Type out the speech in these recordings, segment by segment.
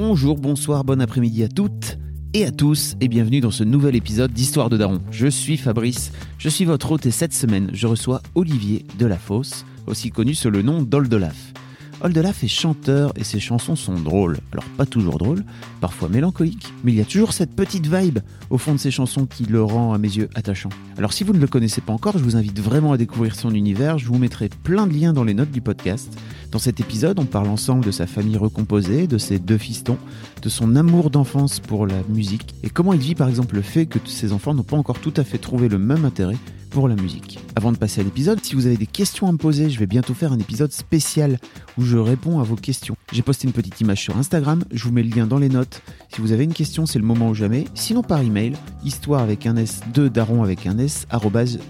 Bonjour, bonsoir, bon après-midi à toutes et à tous et bienvenue dans ce nouvel épisode d'Histoire de Daron. Je suis Fabrice, je suis votre hôte et cette semaine je reçois Olivier Delafosse, aussi connu sous le nom d'Oldelaf. Oldelaf est chanteur et ses chansons sont drôles. Alors pas toujours drôles, parfois mélancoliques, mais il y a toujours cette petite vibe au fond de ses chansons qui le rend à mes yeux attachant. Alors si vous ne le connaissez pas encore, je vous invite vraiment à découvrir son univers. Je vous mettrai plein de liens dans les notes du podcast. Dans cet épisode, on parle ensemble de sa famille recomposée, de ses deux fistons, de son amour d'enfance pour la musique et comment il vit par exemple le fait que ses enfants n'ont pas encore tout à fait trouvé le même intérêt pour la musique. Avant de passer à l'épisode, si vous avez des questions à me poser, je vais bientôt faire un épisode spécial où je réponds à vos questions. J'ai posté une petite image sur Instagram, je vous mets le lien dans les notes. Si vous avez une question, c'est le moment ou jamais. Sinon par email, histoire avec un S, de daron avec un S,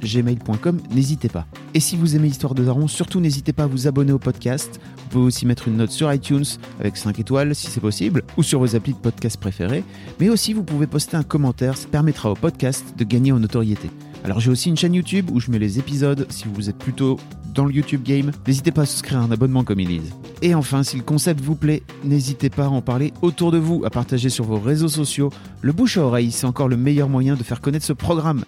gmail.com, n'hésitez pas. Et si vous aimez Histoire de Daron, surtout n'hésitez pas à vous abonner au podcast. Vous pouvez aussi mettre une note sur iTunes avec 5 étoiles si c'est possible, ou sur vos applis de podcast préférés. Mais aussi vous pouvez poster un commentaire, ça permettra au podcast de gagner en notoriété. Alors j'ai aussi une chaîne YouTube où je mets les épisodes si vous êtes plutôt dans le YouTube game. N'hésitez pas à souscrire un abonnement comme ils disent. Et enfin, si le concept vous plaît, n'hésitez pas à en parler autour de vous, à partager sur vos réseaux sociaux. Le bouche à oreille, c'est encore le meilleur moyen de faire connaître ce programme.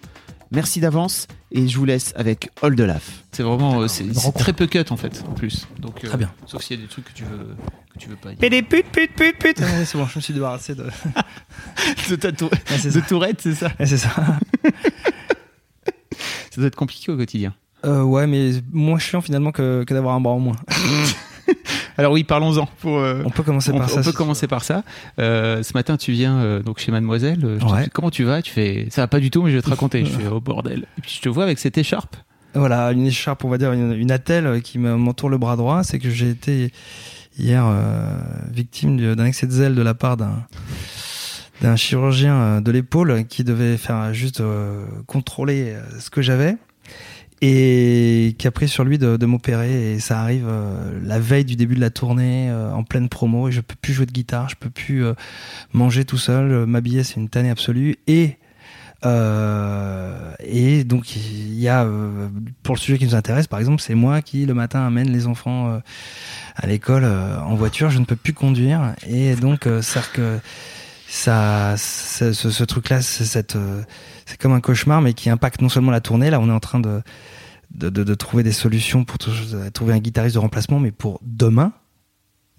Merci d'avance et je vous laisse avec All the Laugh. C'est vraiment euh, c'est c'est très peu cut en fait en plus. Donc euh, Très bien. Sauf s'il y a des trucs que tu veux que tu veux pas dire. Et des putes, putes, putes, putes. Ouais, c'est bon, je me suis débarrassé de. de, ta tour- Ouais, c'est de ça. Tourette, c'est ça. Ouais, c'est ça. Ça doit être compliqué au quotidien. Euh, ouais, mais moins chiant finalement que, que d'avoir un bras en moins. Alors oui, parlons-en. Pour, euh, On peut commencer on, par on ça. peut si- commencer par ça. Euh, ce matin, tu viens euh, donc chez Mademoiselle. je te Ouais. dis, comment tu vas? Tu fais ça va pas du tout, mais je vais te raconter. je fais oh bordel. Et puis je te vois avec cette écharpe. Voilà, une écharpe, on va dire, une, une attelle qui me- m'entoure le bras droit. C'est que j'ai été hier euh, victime du- d'un excès de zèle de la part d'un d'un chirurgien de l'épaule qui devait faire juste euh, contrôler ce que j'avais et qui a pris sur lui de, de m'opérer. Et ça arrive euh, la veille du début de la tournée euh, en pleine promo. Et je peux plus jouer de guitare, je peux plus euh, manger tout seul, euh, m'habiller c'est une tannée absolue. Et euh, et donc il y a euh, pour le sujet qui nous intéresse par exemple c'est moi qui le matin amène les enfants à l'école en voiture. Je ne peux plus conduire. Et donc c'est que ça ce, ce, truc là c'est comme un cauchemar mais qui impacte non seulement la tournée. Là on est en train de de, de, de trouver des solutions pour tou- trouver un guitariste de remplacement mais pour demain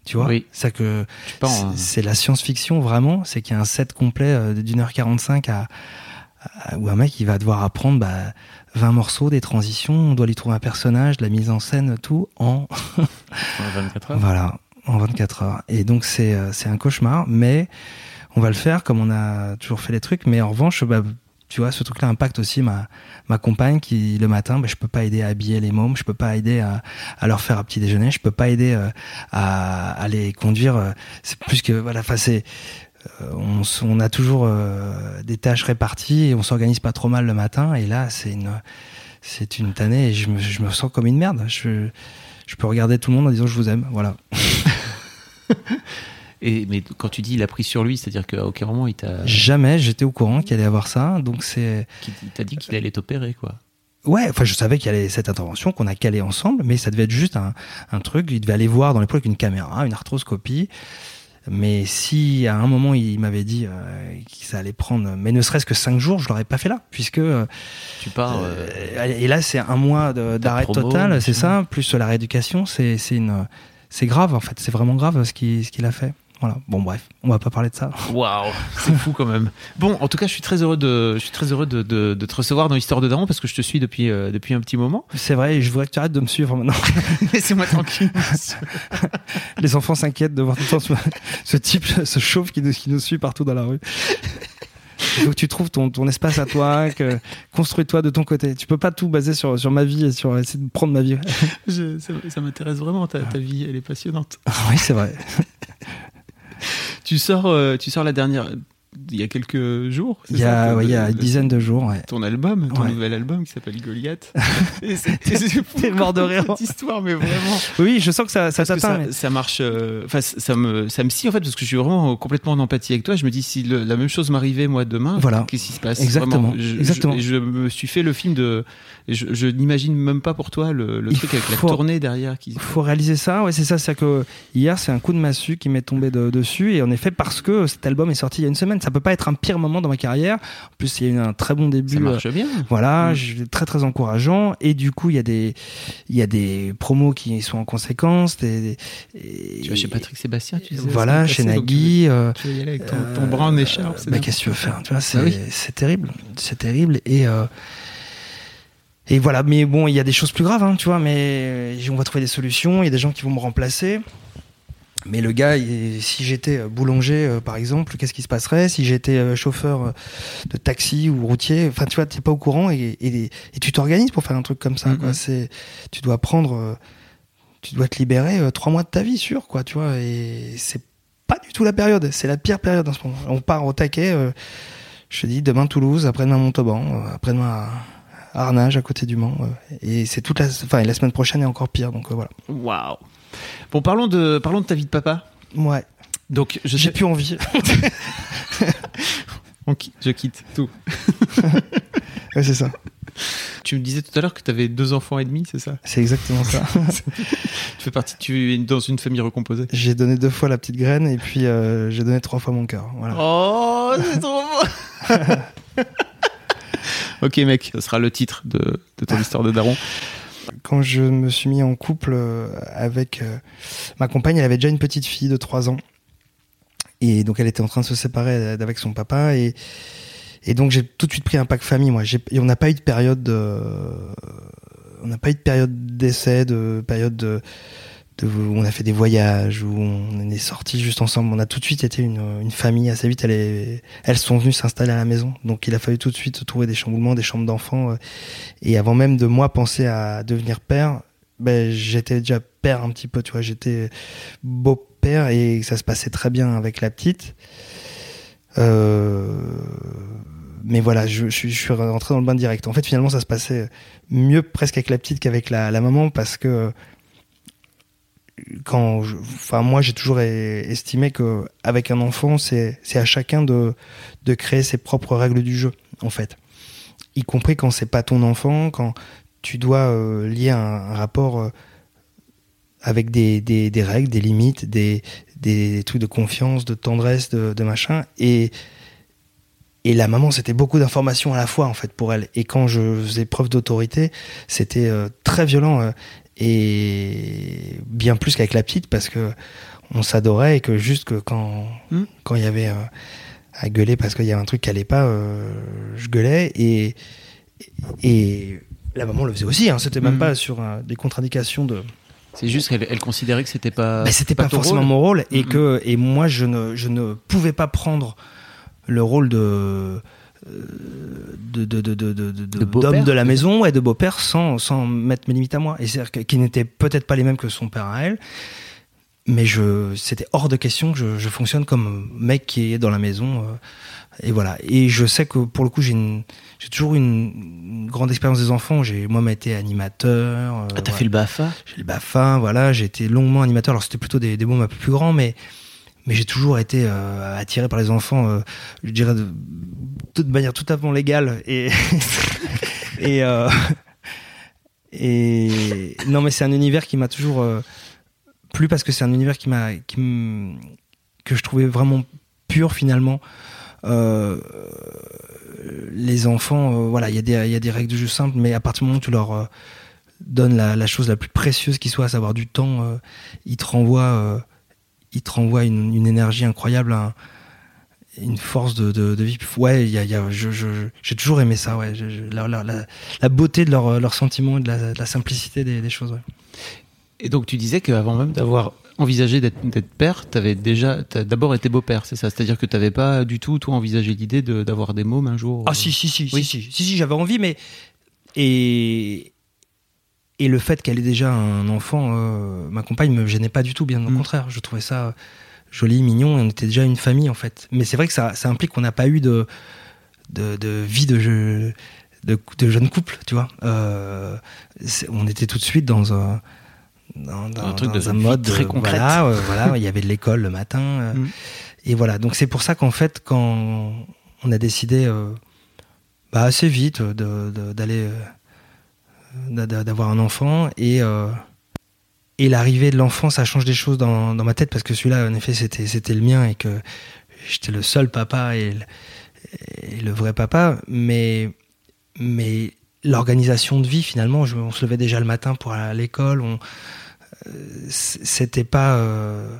tu vois Oui. c'est que en- c'est- la science-fiction vraiment c'est qu'il y a un set complet euh, d'une heure 45 à, à- où un mec il va devoir apprendre bah, 20 morceaux des transitions on doit lui trouver un personnage de la mise en scène tout en 24 heures. voilà, en 24 heures. Et donc c'est euh, c'est un cauchemar, mais on va le faire comme on a toujours fait les trucs. Mais en revanche, bah, tu vois, ce truc-là impacte aussi ma ma compagne qui le matin, bah, je peux pas aider à habiller les mômes, je peux pas aider à, à leur faire un petit déjeuner, je peux pas aider euh, à, à les conduire. euh, C'est plus que voilà, enfin c'est euh, on, on a toujours des tâches réparties et on s'organise pas trop mal le matin. Et là, c'est une c'est une tannée et je me, je me sens comme une merde. Je, je peux regarder tout le monde en disant je vous aime. Voilà. Et mais quand tu dis il a pris sur lui, c'est-à-dire qu'à aucun moment il t'a Jamais j'étais au courant qu'il allait avoir ça. Donc c'est. qu'il t'a dit qu'il allait t'opérer quoi. Ouais, enfin je savais qu'il y avait cette intervention qu'on a calée ensemble, mais ça devait être juste un, un truc. Il devait aller voir dans l'épaule avec une caméra, une arthroscopie. Mais si à un moment il m'avait dit euh, que ça allait prendre, mais ne serait-ce que cinq jours, je l'aurais pas fait là, puisque euh, Tu pars. euh, et là, c'est un mois d'arrêt total, c'est ça, plus la rééducation, c'est c'est une, c'est grave en fait, c'est vraiment grave ce qu'il ce qu'il a fait. Voilà. Bon bref, on va pas parler de ça. Waouh, c'est fou quand même. Bon, en tout cas, je suis très heureux de, je suis très heureux de, de, de te recevoir dans l'histoire de Daron parce que je te suis depuis euh, depuis un petit moment. C'est vrai, et je voudrais que tu arrêtes de me suivre maintenant. Laissez-moi tranquille. Les enfants s'inquiètent de voir tout le temps ce, ce type, ce chauve qui nous, qui nous suit partout dans la rue. Il faut que tu trouves ton, ton espace à toi, que construis-toi de ton côté. Tu peux pas tout baser sur, sur ma vie et sur essayer de prendre ma vie. Je, ça, ça m'intéresse vraiment, ta, ta, vie, elle est passionnante. oui, c'est vrai. Tu sors, euh, tu sors la dernière, il y a quelques jours. Il y a, ouais, il y a une dizaine de jours. Ouais. Ton album, ton ouais. nouvel album qui s'appelle Goliath. T'es mort de rire. Cette histoire, mais vraiment. Oui, je sens que ça, ça t'atteint. Ça, mais... ça, marche. Enfin, euh, ça me, ça me scie en fait parce que je suis vraiment complètement en empathie avec toi. Je me dis si le, la même chose m'arrivait moi demain, voilà. qu'est-ce qui se passe? Exactement. Je, Exactement. Je, je, me suis fait le film de. Je, je n'imagine même pas pour toi le, le truc avec faut, la tournée derrière. Il faut réaliser ça. Ouais, c'est ça. C'est que hier, c'est un coup de massue qui m'est tombé de, dessus et en effet parce que cet album est sorti il y a une semaine, ça peut pas être un pire moment dans ma carrière. En plus, il y a eu un très bon début. Ça marche bien. Voilà, mmh. très très encourageant. Et du coup, il y a des, il y a des promos qui sont en conséquence. Des, des, tu vas chez Patrick Sébastien, tu sais, Voilà, chez Nagui. Tu, euh, tu vas y aller avec ton, euh, ton bras en écharpe. Bah, qu'est-ce que tu veux faire Tu vois, c'est bah oui. terrible. C'est terrible. Et. Euh, et voilà, mais bon, il y a des choses plus graves, hein, tu vois, mais on va trouver des solutions, il y a des gens qui vont me remplacer. Mais le gars, si j'étais boulanger, par exemple, qu'est-ce qui se passerait Si j'étais chauffeur de taxi ou routier, enfin, tu vois, t'es pas au courant et, et, et tu t'organises pour faire un truc comme ça. Mm -hmm. quoi. C'est, tu dois prendre, tu dois te libérer trois mois de ta vie, sûr, quoi, tu vois. Et c'est pas du tout la période. C'est la pire période en ce moment. On part au taquet. Euh, je te dis demain Toulouse, après-demain Montauban, après-demain Arnage à côté du Mans. Et c'est toute la, enfin, la semaine prochaine est encore pire. Donc voilà. Waouh. Bon, parlons de, parlons de ta vie de papa. Ouais. Donc, j'ai sais... plus envie. On quitte, je quitte tout. ouais, c'est ça. Tu me disais tout à l'heure que tu avais deux enfants et demi, c'est ça? C'est exactement ça. tu fais partie, tu es dans une famille recomposée. J'ai donné deux fois la petite graine et puis euh, j'ai donné trois fois mon cœur. Voilà. Oh, c'est trop beau Ok mec, ce sera le titre de, de ton histoire de daron. Quand je me suis mis en couple avec euh, ma compagne, elle avait déjà une petite fille de 3 ans. Et donc elle était en train de se séparer avec son papa. Et, et donc j'ai tout de suite pris un pack famille. Moi, et on n'a pas eu de période de, on n'a pas eu de période d'essai, de période de, où on a fait des voyages, où on est sortis juste ensemble. On a tout de suite été une, famille assez vite. Elles sont venues s'installer à la maison. Donc il a fallu tout de suite trouver des chamboulements, des chambres d'enfants. Et avant même de moi penser à devenir père, ben, j'étais déjà père un petit peu, tu vois. J'étais beau-père et ça se passait très bien avec la petite. Euh, mais voilà, je, suis rentré dans le bain direct. En fait, finalement, ça se passait mieux presque avec la petite qu'avec la, maman parce que quand, enfin, moi, j'ai toujours estimé que avec un enfant, c'est à chacun de créer ses propres règles du jeu, en fait. Y compris quand c'est pas ton enfant, quand tu dois euh, lier un, rapport euh, avec des, règles, des limites, des, trucs de confiance, de tendresse, de, machin. Et, et la maman, c'était beaucoup d'informations à la fois, en fait, pour elle. Et quand je faisais preuve d'autorité, c'était euh, très violent. Euh, et bien plus qu'avec la petite, parce que on s'adorait et que juste que quand Hmm. il quand y avait euh, à gueuler parce qu'il y avait un truc qui allait pas, je gueulais. Et, et la maman le faisait aussi. Hein, c'était même Mm. pas sur des contre-indications de C'est juste qu'elle elle considérait que c'était pas. mais c'était pas, ton forcément rôle. mon rôle et Mhm. que et moi je ne je ne pouvais pas prendre le rôle de euh, de de de la maison et de beau-père sans sans mettre mes limites à moi. Et c'est qui n'étaient peut-être pas les mêmes que son père à elle. Mais je c'était hors de question que je, je fonctionne comme mec qui est dans la maison euh, et voilà. Et je sais que pour le coup j'ai une j'ai toujours une, une grande expérience des enfants. J'ai moi-même été animateur euh, Ah, t'as voilà. fait le BAFA J'ai le BAFA, voilà, j'ai été longuement animateur. Alors c'était plutôt des, des mômes un peu plus grands, mais mais j'ai toujours été euh, attiré par les enfants, euh, je dirais de, de manière tout à fait légale et euh, non mais c'est un univers qui m'a toujours euh, plu parce que c'est un univers qui m'a que je trouvais vraiment pur finalement. Les enfants, voilà, il y, a des- règles de jeu simples, mais à partir du moment où tu leur donnes la, chose la plus précieuse qui soit, à savoir du temps, ils te renvoient, euh, ils te renvoient une, une énergie incroyable, un- une force de, de, de vie. Ouais, il y a, il y a- j'ai toujours aimé ça, ouais, je- je- la, la- la- la beauté de leurs leurs sentiments et de la, de simplicité des, des choses. Ouais. Et donc tu disais qu'avant même d'avoir envisagé d'être père, tu avais déjà d'abord été beau-père, c'est ça? C'est-à-dire que tu n'avais pas du tout, toi, envisagé l'idée d'avoir des mômes un jour Ah, si, si, si, si, si, si, j'avais envie, mais. Et. Et le fait qu'elle ait déjà un enfant, euh, ma compagne me gênait pas du tout, bien au mm. contraire. Je trouvais ça joli, mignon, et on était déjà une famille, en fait. Mais c'est vrai que ça, ça implique qu'on n'a pas eu de, de, de vie de, jeu, de, de jeune couple, tu vois. Euh, on était tout de suite dans un dans, un truc de un mode très concret. Voilà, il y avait de l'école le matin. Euh, mm. Et voilà, donc c'est pour ça qu'en fait, quand on a décidé euh, bah, assez vite d'aller d'avoir un enfant et et l'arrivée de l'enfant, ça change des choses dans, dans ma tête parce que celui-là, en effet, c'était c'était le mien et que j'étais le seul papa et le vrai papa, mais, mais l'organisation de vie, finalement, on se levait déjà le matin pour aller à l'école, euh, c'était pas, euh,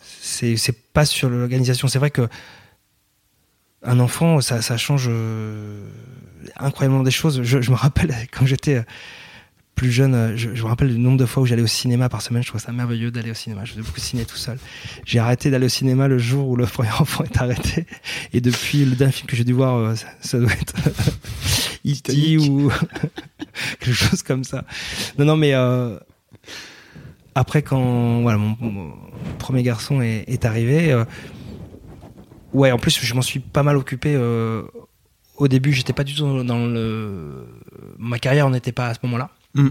c'est, pas sur l'organisation. C'est vrai que un enfant, ça, ça change euh, incroyablement des choses. Je, je me rappelle quand j'étais plus jeune, euh, je, me rappelle le nombre de fois où j'allais au cinéma par semaine. Je trouvais ça merveilleux d'aller au cinéma. Je faisais beaucoup de ciné tout seul. J'ai arrêté d'aller au cinéma le jour où le premier enfant est arrêté. Et depuis, le dernier film que j'ai dû voir, euh, ça, doit être E.T. ou quelque chose comme ça. Non, non, mais euh, après, quand voilà, mon, premier garçon est, arrivé, ouais, en plus, je m'en suis pas mal occupé au début, j'étais pas du tout dans le. Ma carrière n'était pas à ce moment-là. Mm.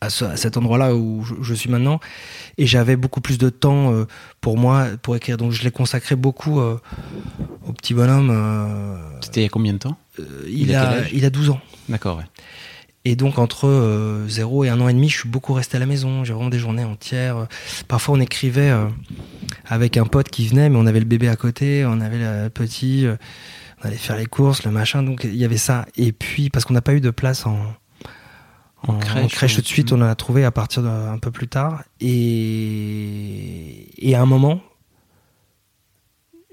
À, cet endroit-là où je, suis maintenant. Et j'avais beaucoup plus de temps euh, pour moi, pour écrire. Donc je l'ai consacré beaucoup euh, au petit bonhomme. Euh, C'était il y a combien de temps? il, a, il a 12 ans. D'accord, ouais. Et donc entre 0 et un an et demi, je suis beaucoup resté à la maison. J'ai vraiment des journées entières. Parfois on écrivait avec un pote qui venait, mais on avait le bébé à côté, on avait le petit, on allait faire les courses, le machin. Donc il y avait ça. Et puis parce qu'on n'a pas eu de place en, en, crèche, tout de suite, on en a trouvé à partir d'un peu plus tard. Et, et à un moment,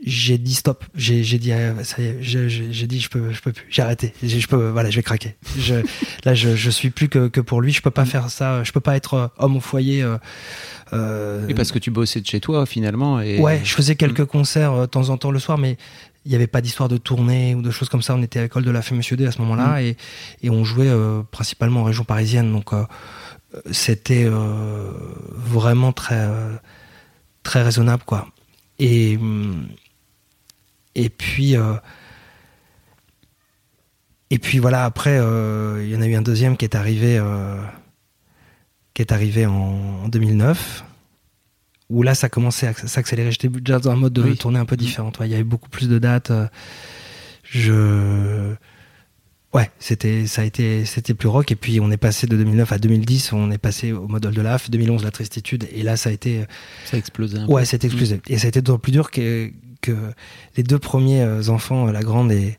j'ai dit stop. J'ai dit, ah, ça y est, j'ai dit, je peux, je peux plus. J'ai arrêté. Je peux, voilà, je vais craquer. Je, là, je, je suis plus que, que pour lui. Je peux pas faire ça. Je peux pas être euh, homme au foyer. Euh, euh, parce que tu bossais de chez toi finalement. Et... Ouais, je faisais quelques concerts euh, de temps en temps le soir, mais il n'y avait pas d'histoire de tournée ou de choses comme ça. On était à l'école de la Fée Monsieur D à ce moment-là mm. et, et, on jouait euh, principalement en région parisienne. Donc euh, c'était euh, vraiment très, très raisonnable. quoi. Et, et puis. et puis voilà, après, il y en a eu un deuxième qui est arrivé, qui est arrivé en, en 2009 où là ça commençait à s'accélérer. J'étais déjà dans un mode de tournée un peu différent. Il y avait beaucoup plus de dates. Euh, je ouais, c'était ça a été c'était plus rock et puis on est passé de 2009 à 2010, on est passé au modèle de l'AF, 2011 la tristitude et là ça a été ça a explosé. ouais, ça a explosé et ça a été d'autant plus dur que que les deux premiers euh, enfants, la grande et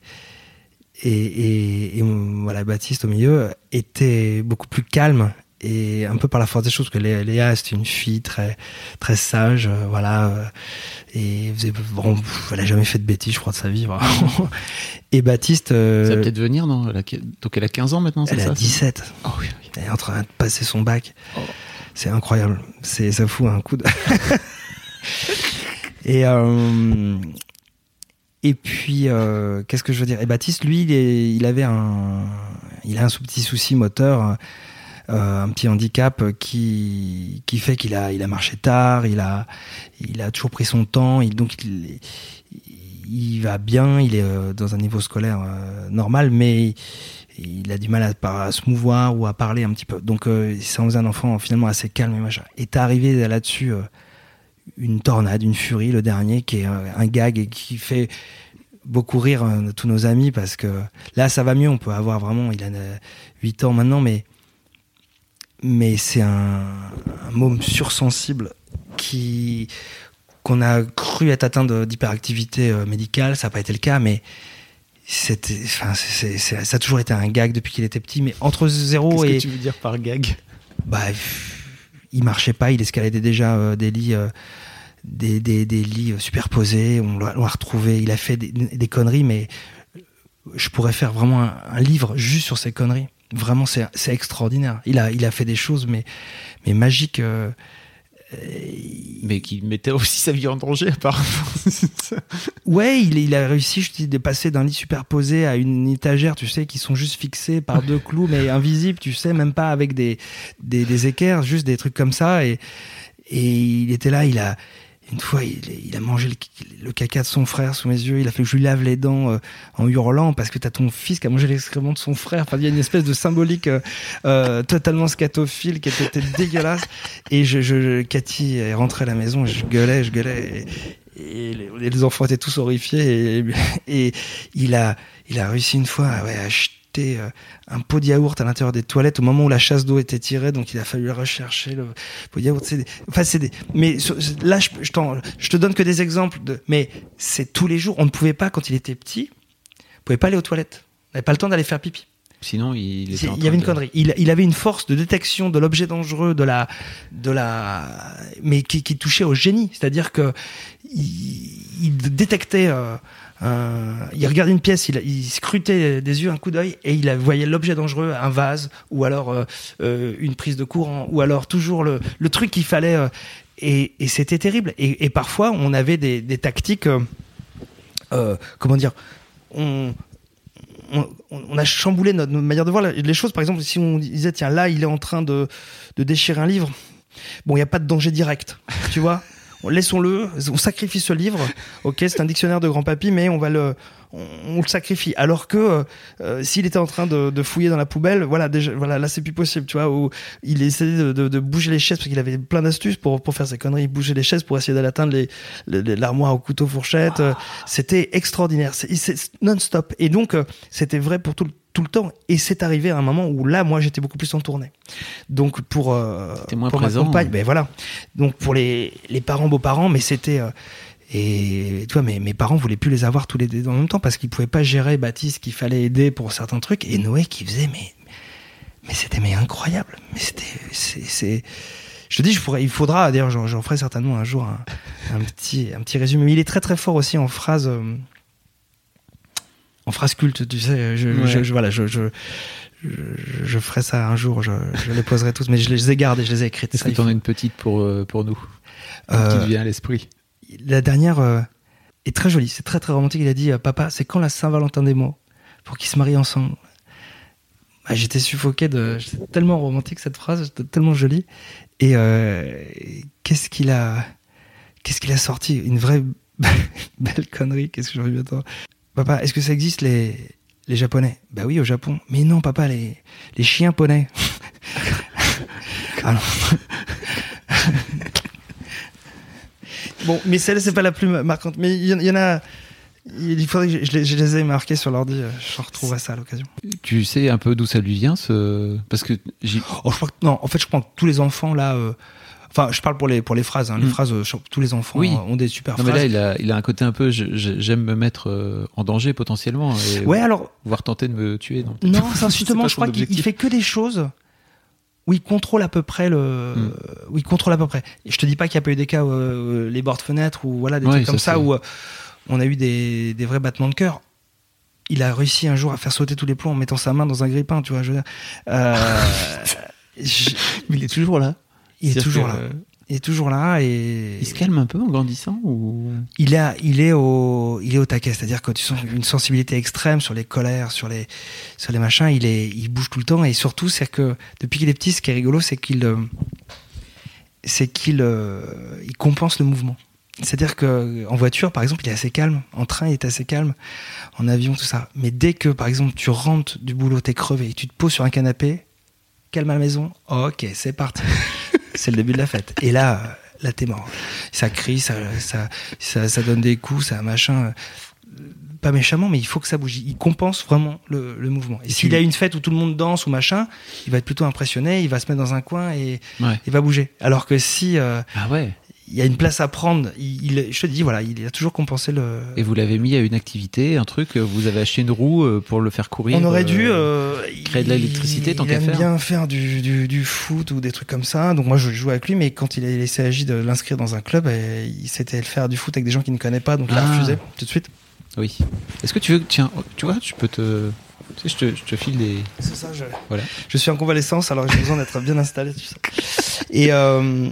et, et, et voilà Baptiste au milieu étaient beaucoup plus calmes et un peu par la force des choses que Léa c'est une fille très très sage euh, voilà euh, et bon, elle a jamais fait de bêtises je crois de sa vie vraiment. et Baptiste euh, ça va peut-être venir non? Donc elle a 15 ans maintenant elle ça? a 17 oh, oui, elle est en train de passer son bac. Oh. c'est incroyable. C'est ça fout un coup de et et puis qu'est-ce que je veux dire? Et Baptiste lui il, avait un il a un petit souci moteur euh, un petit handicap qui qui fait qu'il a il a marché tard, il a il a toujours pris son temps, il, donc il, il va bien, il est euh, dans un niveau scolaire euh, normal, mais il a du mal à, se mouvoir ou à parler un petit peu. Donc c'est un enfant finalement assez calme et machin. Et t'es arrivé là-dessus une tornade, une furie, le dernier qui est un gag et qui fait beaucoup rire tous nos amis parce que là ça va mieux, on peut avoir vraiment, il a 8 ans maintenant, mais mais c'est un, un môme sursensible qui qu'on a cru être atteint d'hyperactivité euh, médicale, ça n'a pas été le cas, mais c'était, enfin, ça a toujours été un gag depuis qu'il était petit, mais entre zéro et. Qu'est-ce que tu veux dire par gag? Bah, il marchait pas, il escaladait déjà euh, des lits, euh, lits superposés, on l'a retrouvé, il a fait des, conneries, mais je pourrais faire vraiment un, livre juste sur ces conneries. Vraiment, c'est extraordinaire. Il a, fait des choses, mais, mais magiques. Euh, mais qui mettait aussi sa vie en danger, apparemment. ouais, il, il, a réussi, je dis, de passer d'un lit superposé à une étagère, tu sais, qui sont juste fixés par deux clous, mais invisibles, tu sais, même pas avec des, des, des équerres, juste des trucs comme ça. Et, et il était là, il a, une fois, il, a mangé le, caca de son frère sous mes yeux. Il a fait que je lui lave les dents euh, en hurlant parce que t'as ton fils qui a mangé l'excrément de son frère. Enfin, il y a une espèce de symbolique euh, euh, totalement scatophile qui était, dégueulasse. Et je, je, Cathy est rentrée à la maison et je gueulais, je gueulais. Et, les, enfants étaient tous horrifiés. Et, et, il a, il a réussi une fois ouais, à euh, un pot de yaourt à l'intérieur des toilettes au moment où la chasse d'eau était tirée, donc il a fallu rechercher le pot de yaourt. Enfin, c'est des... Mais là, je, je, te donne que des exemples de. Mais c'est tous les jours. On ne pouvait pas quand il était petit. On pouvait pas aller aux toilettes. On n'avait pas le temps d'aller faire pipi. Sinon, il, il y avait une connerie. Il, il, avait une force de détection de l'objet dangereux, de la, de la, mais qui, qui touchait au génie. C'est-à-dire que il, il détectait euh, il regardait une pièce, il, scrutait des yeux un coup d'œil et il voyait l'objet dangereux, un vase ou alors euh, euh, une prise de courant ou alors toujours le, truc qu'il fallait. Euh, et, c'était terrible. Et, parfois, on avait des, tactiques. comment dire on, a chamboulé notre, notre, manière de voir les choses. Par exemple, si on disait tiens là, il est en train de, de déchirer un livre. Bon, il n'y a pas de danger direct, tu vois laissons-le, on sacrifie ce livre. Ok, c'est un dictionnaire de grand papy, mais on va le, on, le sacrifie. Alors que euh, euh, s'il était en train de, de, fouiller dans la poubelle, voilà, déjà, voilà, là c'est plus possible, tu vois. Où il essayait de, de, de bouger les chaises parce qu'il avait plein d'astuces pour pour faire ses conneries, bouger les chaises pour essayer d'aller atteindre les l'armoire au couteau fourchette. C'était extraordinaire, c'est non-stop. Et donc euh, c'était vrai pour tout le tout le temps. Et c'est arrivé à un moment où là, moi, j'étais beaucoup plus en tournée. Donc pour euh, moins pour présent, ma compagne, ben voilà. Donc pour les les parents, beaux-parents, mais c'était euh, et toi, mes, mes parents voulaient plus les avoir tous les deux en même temps parce qu'ils pouvaient pas gérer Baptiste qu'il fallait aider pour certains trucs et Noé qui faisait mais mais c'était mais incroyable. Mais c'était c'est je te dis, je pourrais, il faudra, d'ailleurs, j'en ferai certainement un jour un, un, petit, un petit résumé. Mais il est très très fort aussi en phrase, euh, en phrase culte, tu sais. Je, Ouais. je, je- voilà, je, je, je, je ferai ça un jour. Je, les poserai tous, mais je les ai gardées, je les ai écrites. Est-ce Ça, que t'en as une petite pour, euh, pour nous? Qui Euh, te vient à l'esprit? La dernière euh, est très jolie, c'est très très romantique. Il a dit euh, Papa, c'est quand la Saint-Valentin des mots pour qu'ils se marient ensemble? Bah, J'étais suffoqué de. C'était tellement romantique cette phrase, tellement jolie. Et euh, qu'est-ce qu'il a. Sorti? Une vraie belle connerie. Qu'est-ce que j'aurais dû attendre Papa, est-ce que ça existe les, Japonais? Bah oui, au Japon. Mais non, papa, les, les chiens poney. Alors. Bon, mais celle c'est pas la plus marquante. Mais il y, en- il y en a. Il faudrait que je, les, je les ai marqués sur l'ordi. euh, Je retrouverai ça à l'occasion. Tu sais un peu d'où ça lui vient ce parce que j'ai Oh, je crois que, non, en fait, je crois que tous les enfants là. euh, Enfin, je parle pour les pour les phrases. Hein, Les Mm. phrases, euh, tous les enfants Oui. ont des super non mais là il a il a un côté un peu j'aime me mettre en danger potentiellement et ouais, alors voire tenter de me tuer Non, C'est c'est justement, je crois qu'il fait que des choses où il contrôle à peu près le. Mm. Où il contrôle à peu près. Je te dis pas qu'il n'y a pas eu des cas où euh, les bords de fenêtres ou voilà des Ouais, trucs comme ça, où euh, on a eu des, des vrais battements de cœur. Il a réussi un jour à faire sauter tous les plombs en mettant sa main dans un grippin, tu vois. Je veux dire. Euh, je- il est toujours là il est toujours là. Il est toujours là et il se calme un peu en grandissant ou? Il a, il est au, il est au taquet. C'est-à-dire que tu sens une sensibilité extrême sur les colères, sur les, sur les machins. Il est, il bouge tout le temps et surtout, c'est que depuis qu'il est petit, ce qui est rigolo, c'est qu'il, euh, c'est qu'il, euh, il compense le mouvement. C'est-à-dire que en voiture, par exemple, il est assez calme. En train, il est assez calme. En avion, tout ça. Mais dès que, par exemple, tu rentres du boulot, t'es crevé, et tu te poses sur un canapé, calme à la maison. Ok, c'est parti. C'est le début de la fête. Et là, là, t'es mort. Ça crie, ça, ça, ça, ça donne des coups, ça machin. Pas méchamment, mais il faut que ça bouge. Il compense vraiment le, le mouvement. Et Et s'il tu- a une fête où tout le monde danse ou machin, il va être plutôt impressionné, il va se mettre dans un coin et ouais il va bouger. Alors que si euh, ah ouais il y a une place à prendre, il, il- je te dis, voilà, il a toujours compensé le. et vous l'avez mis à une activité un truc euh, vous avez acheté une roue euh, pour le faire courir On aurait euh, dû euh, créer de l'électricité, tant il qu'à aime faire. bien faire du, du, du foot ou des trucs comme ça. Donc moi je joue avec lui, mais quand il, a, il s'agit de l'inscrire dans un club, euh, il s'était faire du foot avec des gens qu'il ne connaît pas, donc il a Ah. refusé tout de suite. oui est-ce que tu veux tiens tu vois je peux te tu sais, je te, je te file des C'est ça. Je, Voilà. je suis en convalescence, alors j'ai besoin d'être bien installé. Tu sais. Et euh,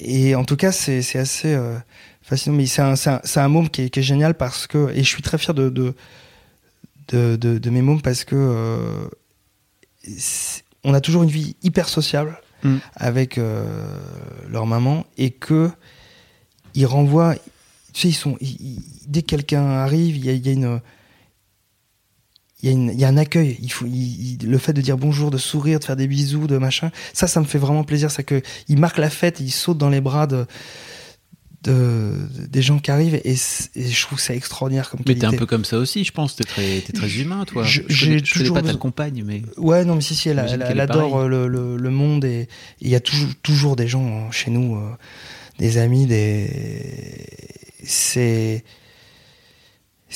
et en tout cas, c'est assez euh, fascinant. Mais c'est un, un, un môme qui est, qui est, génial parce que. Et je suis très fier de, de, de, de, de mes mômes parce que. Euh, on a toujours une vie hyper sociable mm. avec euh, leur maman et que ils renvoient. Tu sais, ils sont. dès que quelqu'un arrive, il y a, y a une il y, a un accueil. Il faut, le fait de dire bonjour, de sourire, de faire des bisous, de machin, ça, ça me fait vraiment plaisir. C'est que il marque la fête, il saute dans les bras de, de, des gens qui arrivent et, je trouve ça extraordinaire comme mais qualité. Mais t'es un peu comme ça aussi, je pense. T'es très, es très humain, toi. Je, je, connais, pas ta compagne, mais. Ouais, non, mais si, si, elle, elle, adore le, le, le, monde et il y a toujours, toujours des gens chez nous, euh, des amis, des. C'est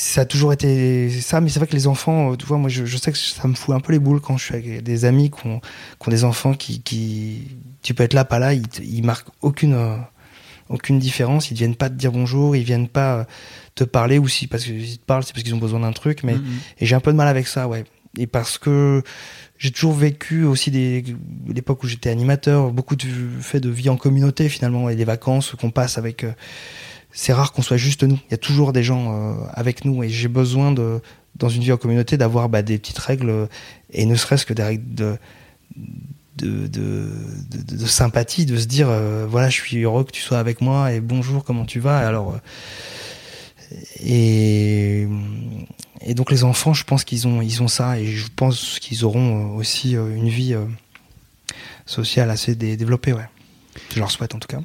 ça a toujours été ça, mais c'est vrai que les enfants, euh, tu vois, moi je, sais que ça me fout un peu les boules quand je suis avec des amis qui ont, des enfants qui, qui, tu peux être là, pas là, ils, ils marquent aucune, euh, aucune différence, ils viennent pas te dire bonjour, ils viennent pas euh, te parler, ou si parce qu'ils te parlent, c'est parce qu'ils ont besoin d'un truc, mais, mm-hmm. et j'ai un peu de mal avec ça, ouais. Et parce que j'ai toujours vécu aussi des l'époque où j'étais animateur, beaucoup de fait de vie en communauté finalement, et des vacances qu'on passe avec c'est rare qu'on soit juste nous. Il y a toujours des gens euh, avec nous et j'ai besoin de, dans une vie en communauté, d'avoir bah, des petites règles et ne serait-ce que des règles de, sympathie, de se dire euh, voilà, je suis heureux que tu sois avec moi et bonjour, comment tu vas Alors, euh, et, et donc les enfants, je pense qu'ils ont, ils ont ça et je pense qu'ils auront aussi une vie sociale assez développée. Ouais. Je leur souhaite en tout cas.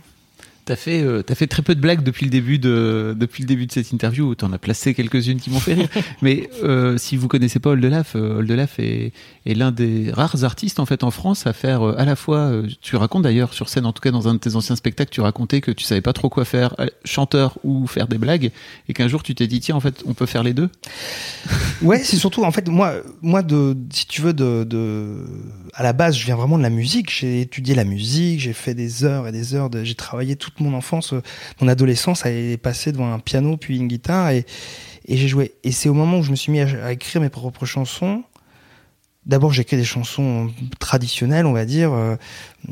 T'as fait, euh, as fait très peu de blagues depuis le début de, depuis le début de cette interview. T'en as placé quelques-unes qui m'ont fait rire. Mais euh, si vous connaissez pas Oldelaf, euh, Oldelaf est, est l'un des rares artistes en fait en France à faire euh, à la fois. Euh, tu racontes d'ailleurs sur scène, en tout cas dans un de tes anciens spectacles, tu racontais que tu savais pas trop quoi faire, chanteur ou faire des blagues, et qu'un jour tu t'es dit tiens en fait on peut faire les deux. Ouais, c'est surtout en fait moi, moi de, si tu veux de, de, à la base je viens vraiment de la musique. J'ai étudié la musique, j'ai fait des heures et des heures, de, j'ai travaillé mon enfance, euh, mon adolescence, est passée devant un piano puis une guitare et, j'ai joué. Et c'est au moment où je me suis mis à, écrire mes propres chansons. D'abord, j'ai écrit des chansons traditionnelles, on va dire, euh,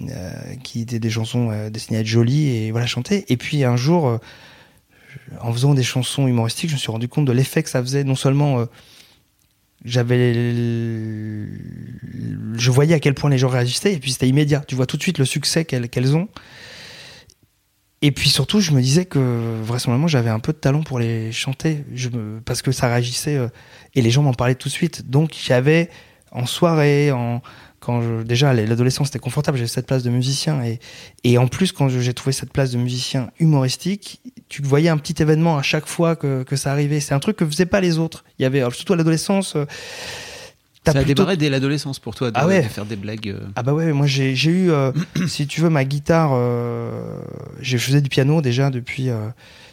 euh, qui étaient des chansons destinées à être jolies et voilà chanter. Et puis un jour, en faisant des chansons humoristiques, je me suis rendu compte de l'effet que ça faisait. Non seulement j'avais, je voyais à quel point les gens réagissaient, et puis c'était immédiat. Tu vois tout de suite le succès qu'elles ont. Et puis surtout, je me disais que vraisemblablement, j'avais un peu de talent pour les chanter, je me, parce que ça réagissait euh, et les gens m'en parlaient tout de suite. Donc j'avais en soirée, en quand je, déjà l'adolescence était confortable, j'avais cette place de musicien et, et en plus quand j'ai trouvé cette place de musicien humoristique, tu voyais un petit événement à chaque fois que, que ça arrivait. C'est un truc que faisaient pas les autres. Il y avait surtout à l'adolescence. Euh, ça a démarré dès l'adolescence pour toi de, ah faire des blagues. Euh. Ah bah ouais, moi j'ai eu, euh, si tu veux, ma guitare. Euh, je faisais du piano déjà depuis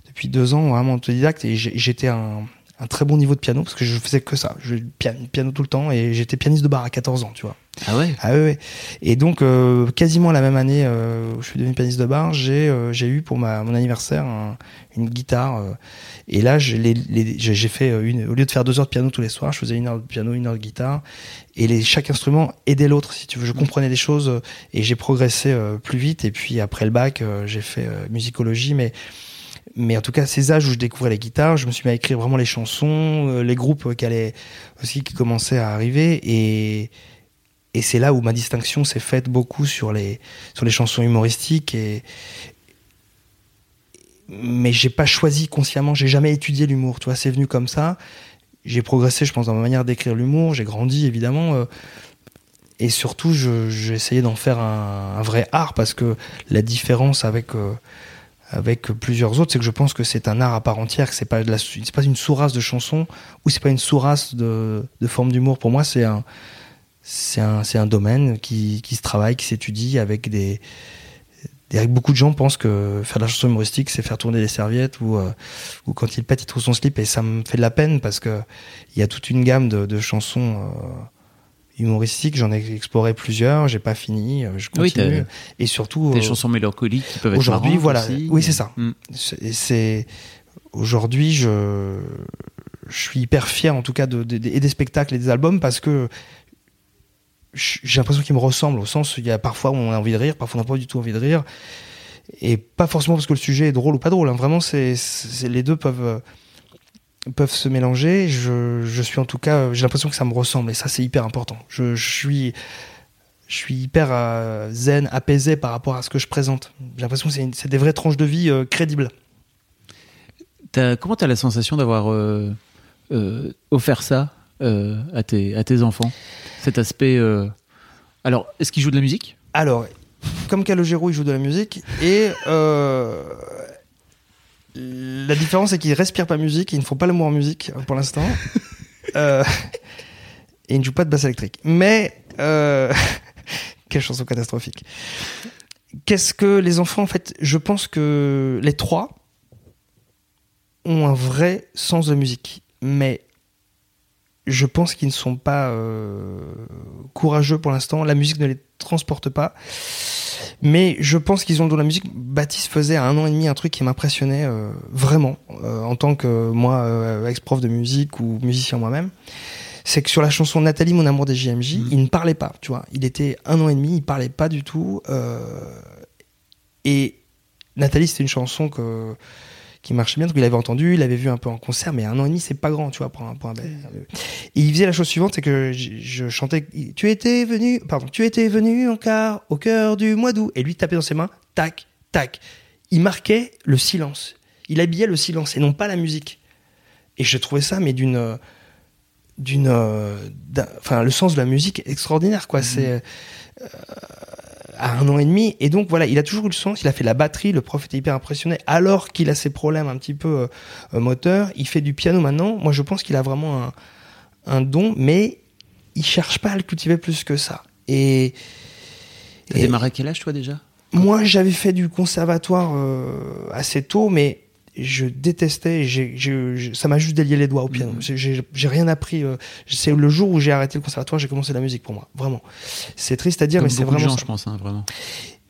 depuis deux ans, vraiment autodidacte, et j'étais un, un très bon niveau de piano parce que je faisais que ça. Je piano, piano tout le temps et j'étais pianiste de bar à 14 ans, tu vois. Ah ouais? Ah ouais. Et donc quasiment la même année où je suis devenu pianiste de bar, j'ai j'ai eu pour ma mon anniversaire une guitare et là, j'ai fait euh, une, au lieu de faire deux heures de piano tous les soirs, je faisais une heure de piano, une heure de guitare. Et les, chaque instrument aidait l'autre, si tu veux. Je comprenais des choses euh, et j'ai progressé euh, plus vite. Et puis après le bac, j'ai fait musicologie, mais mais en tout cas, ces âges où je découvrais les guitares, je me suis mis à écrire vraiment les chansons, les groupes qui allaient aussi qui commençaient à arriver et et c'est là où ma distinction s'est faite beaucoup sur les sur les chansons humoristiques et mais j'ai pas choisi consciemment, j'ai jamais étudié l'humour, tu vois, c'est venu comme ça. J'ai progressé, je pense, dans ma manière d'écrire l'humour, j'ai grandi évidemment. Euh, et surtout, j'ai essayé d'en faire un, vrai art parce que la différence avec, euh, avec plusieurs autres, c'est que je pense que c'est un art à part entière, que c'est pas, pas une sous-race de chansons ou c'est pas une sous-race de, de forme d'humour. Pour moi, c'est un, domaine qui, se travaille, qui s'étudie avec des, beaucoup de gens pensent que faire de la chanson humoristique, c'est faire tourner les serviettes ou, euh, quand il pète, il trouve son slip. Et ça me fait de la peine parce que il y a toute une gamme de, de chansons euh, humoristiques. J'en ai exploré plusieurs. J'ai pas fini. Euh, je continue. et surtout des chansons mélancoliques qui peuvent être aujourd'hui. Voilà. Aussi, oui, c'est ça. Mm. C'est aujourd'hui je je suis hyper fier en tout cas de, et des spectacles et des albums parce que j'ai l'impression qu'ils me ressemblent au sens où il y a parfois où on a envie de rire, parfois on n'a pas du tout envie de rire. et pas forcément parce que le sujet est drôle ou pas drôle. hein. Vraiment, c'est c'est- les deux peuvent euh, peuvent se mélanger. Je, je suis en tout cas, j'ai l'impression que ça me ressemble et ça c'est hyper important. Je, je suis je suis hyper euh, zen, apaisé par rapport à ce que je présente. J'ai l'impression que c'est des vraies tranches de vie euh, crédibles. Comment tu as la sensation d'avoir euh, offert ça à, tes, à tes enfants? Cet aspect. Alors, est-ce qu'ils jouent de la musique? Alors, comme Calogero, il joue de la musique et euh, la différence c'est qu'ils respirent pas musique, ils ne font pas l'amour en musique pour l'instant. Euh, et ils ne jouent pas de basse électrique. Mais euh, quelle chanson catastrophique. Qu'est-ce que les enfants en fait Je pense que les trois ont un vrai sens de musique, mais je pense qu'ils ne sont pas euh, courageux pour l'instant. La musique ne les transporte pas. Mais je pense qu'ils ont dans la musique. Baptiste faisait à un an et demi un truc qui m'impressionnait euh, vraiment euh, en tant que moi ex-prof de musique ou musicien moi-même. C'est que sur la chanson Nathalie, mon amour des JMJ, Mhm. il ne parlait pas. Tu vois, il était un an et demi, il parlait pas du tout. et Nathalie, c'était une chanson que qui marchait bien, donc il avait entendu, il avait vu un peu en concert, mais un an et demi, c'est pas grand, tu vois, pour un, pour un bel- Et il faisait la chose suivante, c'est que je, je chantais, tu étais venu, pardon, tu étais venu en quart au cœur du mois d'août, et lui tapait dans ses mains, tac, tac. Il marquait le silence. Il habillait le silence et non pas la musique. Et je trouvais ça, mais d'une, d'une, euh, enfin, le sens de la musique extraordinaire, quoi. C'est euh, à un an et demi, et donc voilà, il a toujours eu le sens. Il a fait la batterie, le prof était hyper impressionné, alors qu'il a ses problèmes un petit peu euh, euh, moteurs. Il fait du piano maintenant. Moi, je pense qu'il a vraiment un, un don, mais il cherche pas à le cultiver plus que ça. Et, T'as démarré à quel âge, toi, déjà? Moi, j'avais fait du conservatoire euh, assez tôt, mais je détestais. j'ai- j'ai- j'ai- ça m'a juste délié les doigts au piano. Mhm. J'ai- rien appris. euh, c'est le jour où j'ai arrêté le conservatoire, j'ai commencé la musique pour moi. Vraiment. C'est triste à dire, Comme mais c'est beaucoup de vraiment gens, ça. je pense, hein, vraiment.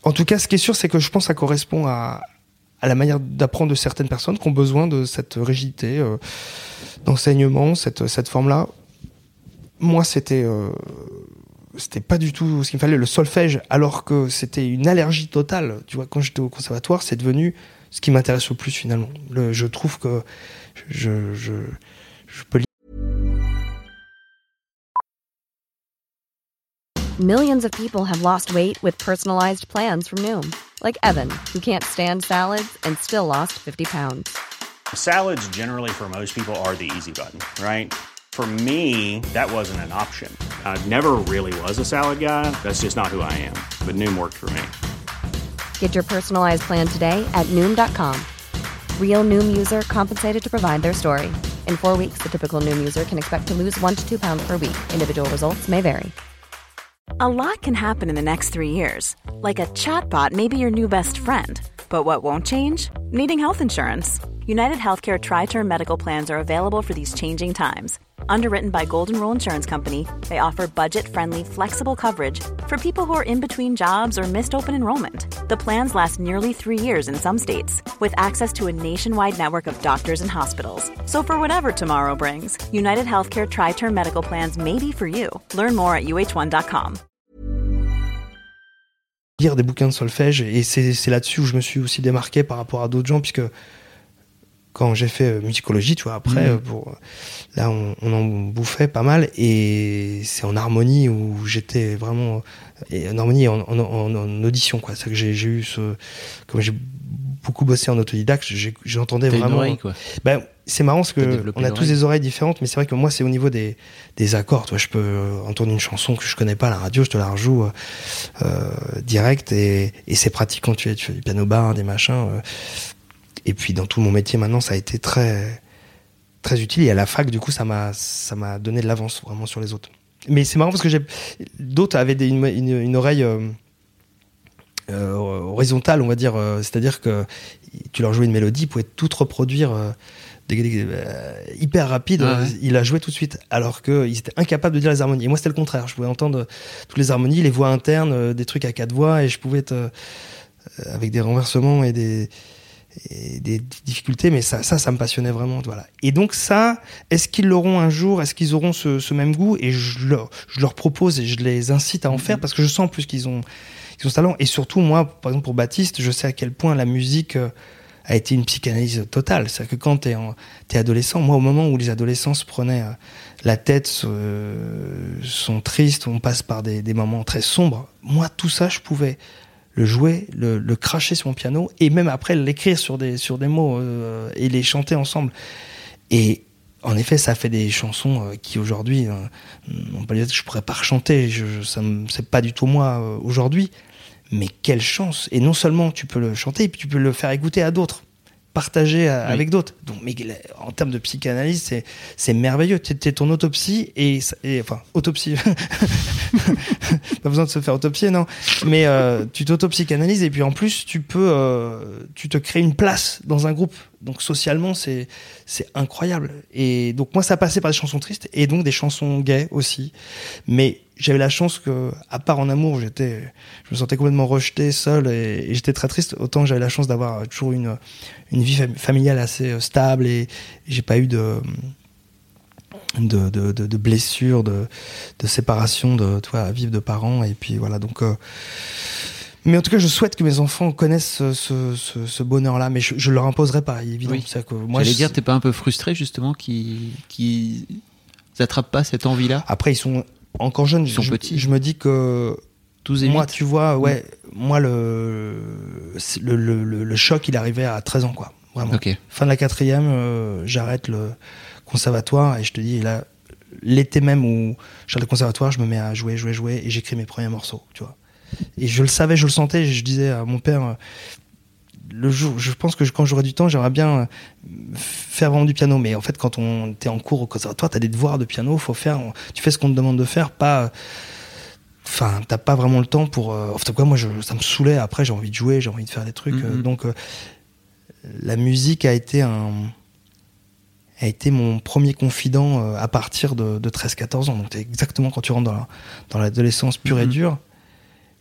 En tout cas, ce qui est sûr, c'est que je pense que ça correspond à, à la manière d'apprendre de certaines personnes qui ont besoin de cette rigidité euh, d'enseignement, cette, cette forme-là. Moi, c'était euh, c'était pas du tout ce qu'il me fallait, le solfège, alors que c'était une allergie totale. Tu vois, quand j'étais au conservatoire, c'est devenu ce qui m'intéresse le plus finalement. Le, je trouve que je, je, je peux Millions of people have lost weight with personalized plans from Noom, like Evan, who can't stand salads and still lost 50 pounds. Salads, generally, for most people, are the easy button, right? For me, that wasn't an option. I never really was a salad guy. That's just not who I am. But Noom worked for me. Get your personalized plan today at Noom.com. Real Noom user compensated to provide their story. In four weeks, the typical Noom user can expect to lose one to two pounds per week. Individual results may vary. A lot can happen in the next three years. Like a chatbot may be your new best friend. But what won't change? Needing health insurance. United Healthcare Tri Term Medical Plans are available for these changing times. Underwritten by Golden Rule Insurance Company, they offer budget friendly, flexible coverage for people who are in between jobs or missed open enrollment. The plans last nearly three years in some states, with access to a nationwide network of doctors and hospitals. So, for whatever tomorrow brings, United Healthcare Tri Term Medical Plans may be for you. Learn more at uh1.com. lire des bouquins de solfège et c'est là-dessus où je me suis aussi démarqué par rapport à d'autres gens puisque quand j'ai fait euh, musicologie tu vois après Mhm. euh, pour là on, on en bouffait pas mal et c'est en harmonie où j'étais vraiment et en harmonie en, en, en- audition quoi c'est que j'ai eu ce comme j'ai beaucoup bossé en autodidacte j'entendais une vraiment oreille, quoi. ben, c'est marrant parce que on a tous des oreilles différentes, mais c'est vrai que moi c'est au niveau des, des accords. Toi, je peux euh, entendre une chanson que je connais pas à la radio, je te la rejoue euh, euh, direct et, et c'est pratique quand tu, es, tu fais du piano bar, des machins. euh. Et puis dans tout mon métier maintenant, ça a été très très utile. Et à la fac, du coup, ça m'a ça m'a donné de l'avance vraiment sur les autres. Mais c'est marrant parce que j'ai d'autres avaient des- une, une, une oreille euh, euh, horizontale, on va dire. euh, C'est-à-dire que tu leur jouais une mélodie, ils pouvaient tout reproduire des- des- hyper rapide. Ah ouais. Il a joué tout de suite, alors qu'ils étaient incapables de dire les harmonies. Et moi, c'était le contraire. Je pouvais entendre toutes les harmonies, les voix internes, des trucs à quatre voix, et je pouvais être avec des renversements et des et des difficultés, mais ça, ça, ça me passionnait vraiment, voilà. Et donc ça, est-ce qu'ils l'auront un jour Est-ce qu'ils auront ce, ce même goût? Et je leur, je leur propose et je les incite à en faire parce que je sens en plus qu'ils ont, qui sont talents. Et surtout, moi, par exemple, pour Baptiste, je sais à quel point la musique euh, a été une psychanalyse totale. C'est-à-dire que quand t'es es adolescent, moi, au moment où les adolescents se prenaient euh, la tête, euh, sont tristes, on passe par des, des, moments très sombres, moi, tout ça, je pouvais le jouer, le, cracher sur mon piano, et même après l'écrire sur des, sur des mots euh, et les chanter ensemble. Et en effet, ça fait des chansons euh, qui aujourd'hui, on peut dire que je pourrais pas rechanter, je, ça c'est pas du tout moi euh, aujourd'hui. Mais quelle chance Et non seulement tu peux le chanter, puis tu peux le faire écouter à d'autres, partager à- Oui. avec d'autres. Donc, mais en termes de psychanalyse, c'est c'est merveilleux. T'es ton autopsie et enfin autopsie. pas besoin de se faire autopsier, non. Mais euh, tu t'autopsychanalyses et puis en plus tu peux, euh, tu te crées une place dans un groupe. Donc socialement, c'est c'est incroyable. Et donc moi, ça passait par des chansons tristes et donc des chansons gays aussi. Mais j'avais la chance que, à part en amour, j'étais, je me sentais complètement rejeté, seul et, et j'étais très triste. Autant j'avais la chance d'avoir toujours une une vie fam- familiale assez euh, stable et j'ai pas eu de de, de, de, de blessures, de, de séparation, de tu vois, vivre de parents. Et puis voilà, donc. euh, mais en tout cas, je souhaite que mes enfants connaissent ce, ce, bonheur-là, mais je, je leur imposerai pas, évidemment. Oui. Que moi, J'allais je- dire, t'es pas un peu frustré justement qu'ils qu'ils attrapent pas cette envie-là? Après, ils sont encore. Ils sont je, petits. Je me dis que Tous moi, tu vois, ouais, moi le le, le, le, le choc, il arrivait à 13 ans, quoi. Vraiment. Ok. Fin de la quatrième, euh, j'arrête le conservatoire et je te dis, là, l'été même où j'arrête le conservatoire, je me mets à jouer, jouer, jouer et j'écris mes premiers morceaux, tu vois. Et je le savais, je le sentais, je disais à mon père, le jour, je pense que quand j'aurai du temps, j'aimerais bien euh, faire vraiment du piano. Mais en fait, quand on t'es en cours au conservatoire, t'as des devoirs de piano, faut faire, tu fais ce qu'on te demande de faire, pas. euh, Enfin, t'as pas vraiment le temps pour. euh, en tout cas, moi, je, ça me saoulait. Après, j'ai envie de jouer, j'ai envie de faire des trucs. Mhm. donc, la musique a été un a été mon premier confident à partir de, de 13-14 ans. Donc, c'est exactement quand tu rentres dans la- dans l'adolescence pure et Mhm. dure.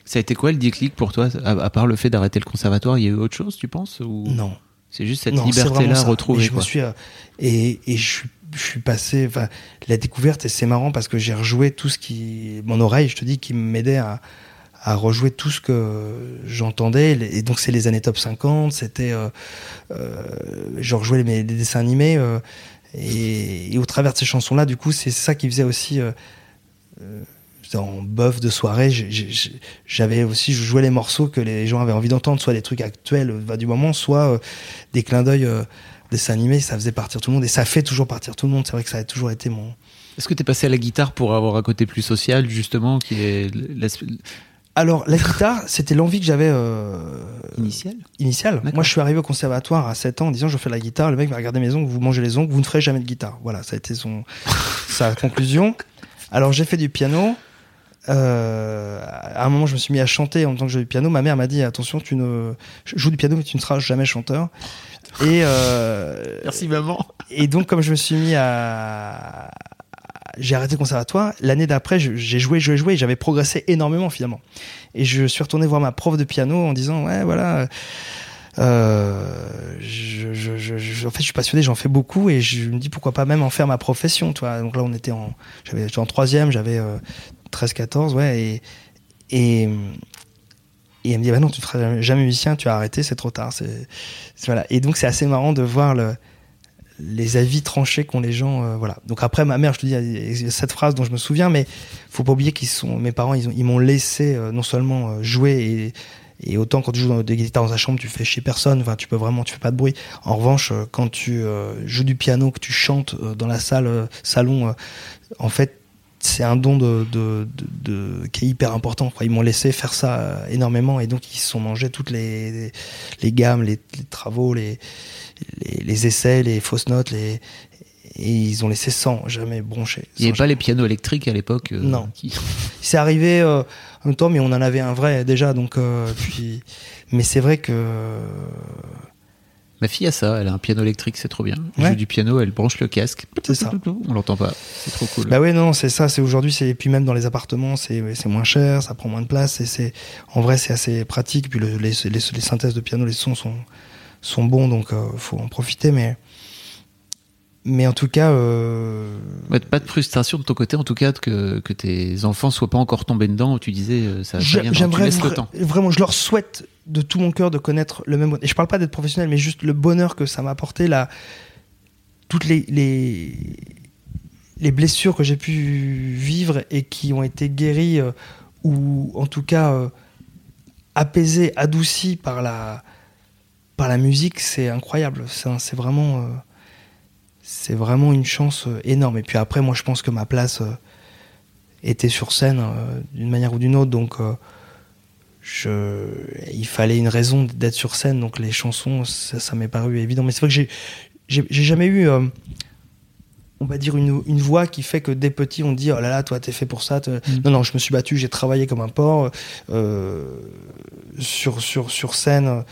Ça a été quoi le déclic pour toi à, à part le fait d'arrêter le conservatoire, il y a eu autre chose, tu penses ou... Non. C'est juste cette liberté-là retrouvée. Et je me suis euh, et, et je suis je suis passé enfin la découverte et c'est marrant parce que j'ai rejoué tout ce qui mon oreille je te dis qui m'aidait à à rejouer tout ce que j'entendais et donc c'est les années top 50 c'était euh, euh, je rejouais les, les dessins animés euh, et, et au travers de ces chansons là du coup c'est ça qui faisait aussi euh, euh, en bof de soirée, j'ai- j'ai- j'avais aussi, je jouais les morceaux que les gens avaient envie d'entendre, soit des trucs actuels euh, du moment, soit euh, des clins d'œil euh, dessins animés, ça faisait partir tout le monde et ça fait toujours partir tout le monde. C'est vrai que ça a toujours été mon. Est-ce que t'es passé à la guitare pour avoir un côté plus social, justement, qui est Alors la guitare, c'était l'envie que j'avais euh, initial initiale. D'accord. Moi, je suis arrivé au conservatoire à 7 ans en disant je fais de la guitare. Le mec m'a regardé mes ongles, vous mangez les ongles, vous ne ferez jamais de guitare. Voilà, ça a été son sa conclusion. Alors j'ai fait du piano. Euh, à un moment, je me suis mis à chanter en même temps que je jouais du piano. Ma mère m'a dit attention, tu ne je joue du piano, mais tu ne seras jamais chanteur. Et euh, Merci maman. et donc, comme je me suis mis à. J'ai arrêté le conservatoire. L'année d'après, j'ai joué, joué, joué. et J'avais progressé énormément finalement. Et je suis retourné voir ma prof de piano en disant Ouais, voilà. euh, je, je, je, je- en fait, je suis passionné, j'en fais beaucoup et je me dis pourquoi pas même en faire ma profession. Toi. Donc là, on était en, j'avais, j'étais en troisième, j'avais euh, 13-14, ouais. Et, et, et elle me dit bah non, tu ne seras jamais- musicien, tu as arrêté, c'est trop tard. C'est- voilà. Et donc, c'est assez marrant de voir le, les avis tranchés qu'ont les gens. euh, voilà. Donc après, ma mère, je te dis, il cette phrase dont je me souviens, mais faut pas oublier qu'ils sont, mes parents, ils, ont- ils m'ont laissé euh, non seulement euh, jouer et, autant quand tu joues des guitares dans ta chambre, tu fais chier personne. Tu peux vraiment, tu fais pas de bruit. En revanche, quand tu joues du piano, que tu chantes dans la salle, salon, en fait, c'est un don de, de, de- de- qui est hyper important. Quoi. Ils m'ont laissé faire ça euh, énormément et donc ils se sont mangés toutes les, les, gammes, les, les travaux, les, les, les essais, les fausses notes, les, et ils ont laissé sans jamais broncher. Il n'y avait pas les pianos électriques à l'époque euh, Non. qui- c'est arrivé euh, en même temps, mais on en avait un vrai déjà. Donc, euh, puis, mais c'est vrai que Ma fille a ça, elle a un piano électrique, c'est trop bien. Elle Ouais. joue du piano, elle branche le casque. C'est ça. On l'entend pas. C'est trop cool. Bah ouais, non, c'est ça. C'est aujourd'hui, c'est puis même dans les appartements, c'est moins cher, ça prend moins de place. Et c'est en vrai, c'est assez pratique. Puis le- les, les, les synthèses de piano, les sons sont sont bons, donc euh, faut en profiter. Mais mais en tout cas, euh, Ouais, pas de frustration de ton côté, en tout cas, que, que tes enfants soient pas encore tombés dedans. Tu disais, euh, ça, J'a- viendra. Tu J'aimerais laisses le vra- temps. vraiment, je leur souhaite de tout mon cœur de connaître le même. Et je parle pas d'être professionnel, mais juste le bonheur que ça m'a apporté, la, toutes les, les, les blessures que j'ai pu vivre et qui ont été guéries, euh, ou en tout cas euh, apaisées, adoucies par la, par la musique, c'est incroyable. C'est vraiment, euh, c'est vraiment une chance énorme. Et puis après, moi, je pense que ma place. était sur scène d'une manière ou d'une autre, donc je, il fallait une raison d'être sur scène, donc les chansons, ça, ça m'est paru évident. Mais c'est vrai que j'ai, jamais eu, euh, on va dire, une, une voix qui fait que dès petit, on dit, oh là là, toi, t'es fait pour ça. te- Non, non, je me suis battu, j'ai travaillé comme un porc euh, sur, sur, sur scène.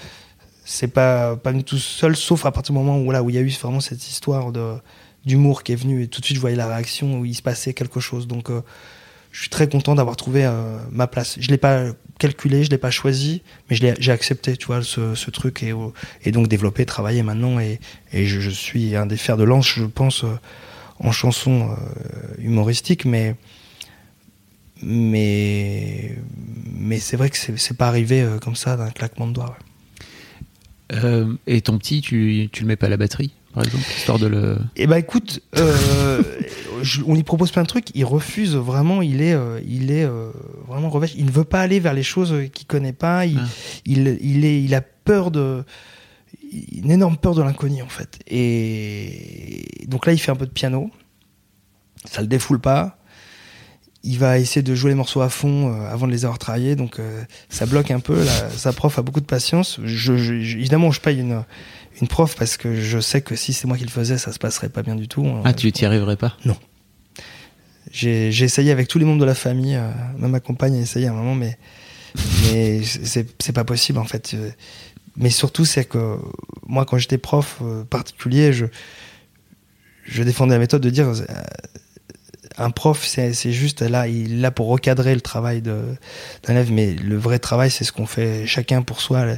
C'est pas, pas du tout seul, sauf à partir du moment où, voilà, où il y a eu vraiment cette histoire de, d'humour qui est venue et tout de suite, je voyais la réaction où il se passait quelque chose. Donc, euh, je suis très content d'avoir trouvé euh, ma place. Je l'ai pas calculé, je l'ai pas choisi, mais j'ai accepté, tu vois, ce, truc et, donc développé, travaillé maintenant et, je, suis un des fers de lance, je pense, euh, en chanson euh, humoristique, mais c'est vrai que c'est pas arrivé euh, comme ça d'un claquement de doigts. et ton petit, tu, tu le mets pas à la batterie, par exemple, histoire de le. Eh ben écoute, euh, je- on lui propose plein de trucs, il refuse vraiment, il est, euh, il est euh, vraiment revêche. Il ne veut pas aller vers les choses qu'il connaît pas. Il, Ah. il, il est, il a peur de, une énorme peur de l'inconnu en fait. Et donc là, il fait un peu de piano. Ça le défoule pas. Il va essayer de jouer les morceaux à fond euh, avant de les avoir travaillés, donc euh, ça bloque un peu. Là, sa prof a beaucoup de patience. Je, je- évidemment, je paye une, une prof parce que je sais que si c'est moi qui le faisais, ça se passerait pas bien du tout. Ah, tu t'y arriverais pas? J'ai j'ai essayé avec tous les membres de la famille, euh, même ma compagne a essayé à un moment, mais, mais c'est pas possible en fait. Mais surtout, c'est que moi, quand j'étais prof euh, particulier, je, je défendais la méthode de dire euh, un prof, c'est juste là, il est là pour recadrer le travail d'un élève, mais le vrai travail, c'est ce qu'on fait chacun pour soi. Euh,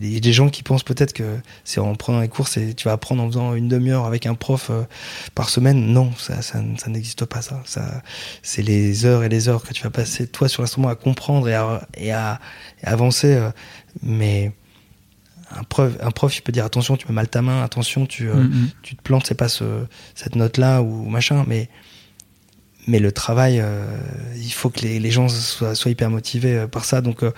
Il y a des gens qui pensent peut-être que c'est en prenant les cours, tu vas apprendre en faisant une demi-heure avec un prof euh, par semaine. Non, ça, ça, ça n'existe pas, ça. ça c'est les heures et les heures que tu vas passer, toi, sur l'instrument, à comprendre et à, et à, et à avancer. euh, mais un prof, un prof, il peut dire attention, tu mets mal ta main, attention, tu, euh, Mhm. tu te plantes, c'est pas ce, cette note-là ou machin, mais, mais le travail, euh, il faut que les, les gens soient, soient hyper motivés euh, par ça. Donc euh,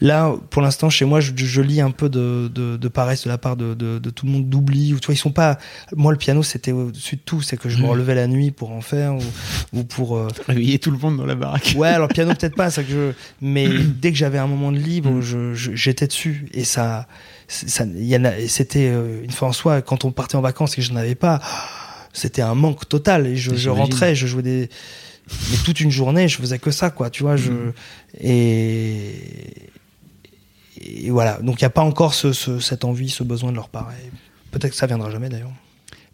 là, pour l'instant, chez moi, je, je lis un peu de, de, de paresse de la part de, de, tout le monde, d'oubli. ou Tu vois, ils sont pas. Moi, le piano, c'était au-dessus de tout. C'est que je me Mhm. relevais la nuit pour en faire ou, ou pour. euh, Réveiller tout le monde dans la baraque. Ouais, alors piano peut-être pas, que je. Mais dès que j'avais un moment de libre, Mm. je- je- j'étais dessus et ça, c'était euh, une fois en soi quand on partait en vacances et que je n'en avais pas, c'était un manque total et je, rentrais, je jouais des, mais toute une journée, je faisais que ça, quoi, tu vois, je Mm. et et voilà. Donc il y a pas encore ce, ce- cette envie, ce besoin de leur part. Peut-être que ça viendra jamais d'ailleurs.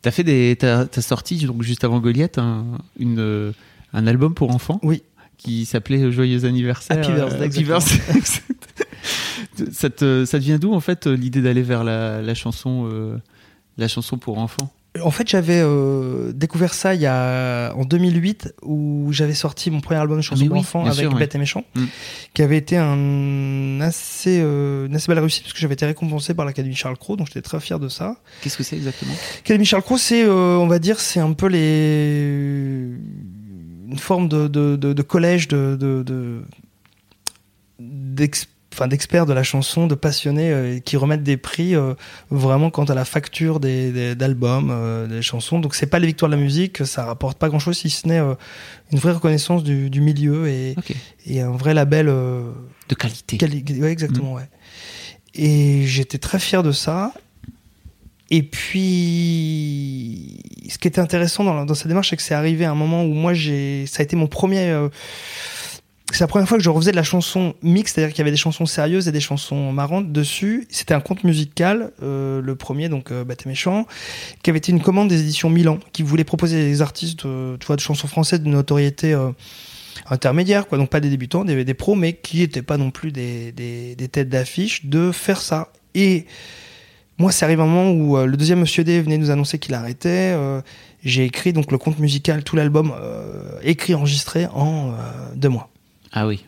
T'as fait des, t'as sorti donc juste avant Goliath un, une, un album pour enfants? Oui. Qui s'appelait Joyeux anniversaire. Happy birthday, Happy birthday. ça, te, ça te vient d'où en fait l'idée d'aller vers la, la chanson, euh, la chanson pour enfants? En fait, j'avais euh, découvert ça il y a en 2008 où j'avais sorti mon premier album de chansons Ah, pour oui, enfants avec sûr, oui. Bête et Méchant, Mm. qui avait été un assez, euh, une assez belle réussite parce que j'avais été récompensé par l'Académie Charles Cros, donc j'étais très fier de ça. Qu'est-ce que c'est exactement? L'Académie Charles Cros, c'est, euh, on va dire, c'est un peu les une forme de, de, de, de collège de, de, de- d'ex- enfin, d'experts de la chanson, de passionnés euh, qui remettent des prix euh, vraiment quant à la facture des, des- d'albums, euh, des chansons. Donc c'est pas les victoires de la musique, ça rapporte pas grand chose si ce n'est une vraie reconnaissance du, du milieu et, et un vrai label. De qualité. quali- ouais, exactement, ouais. Et j'étais très fier de ça. Et puis, ce qui était intéressant dans, dans cette démarche, c'est que c'est arrivé à un moment où moi, j'ai, ça a été mon premier. euh, c'est la première fois que je refaisais de la chanson mixte, c'est-à-dire qu'il y avait des chansons sérieuses et des chansons marrantes dessus. C'était un conte musical, euh, le premier, donc euh, Bête et Méchant, qui avait été une commande des éditions Milan, qui voulait proposer des artistes, euh, tu vois, de chansons françaises de notoriété euh, intermédiaire, quoi. Donc pas des débutants, des, des pros, mais qui n'étaient pas non plus des, des, des têtes d'affiche, de faire ça. Et moi, c'est arrivé un moment où euh, le deuxième Monsieur D venait nous annoncer qu'il arrêtait. euh, j'ai écrit donc le compte musical, tout l'album, euh, écrit, enregistré en deux mois. Ah oui.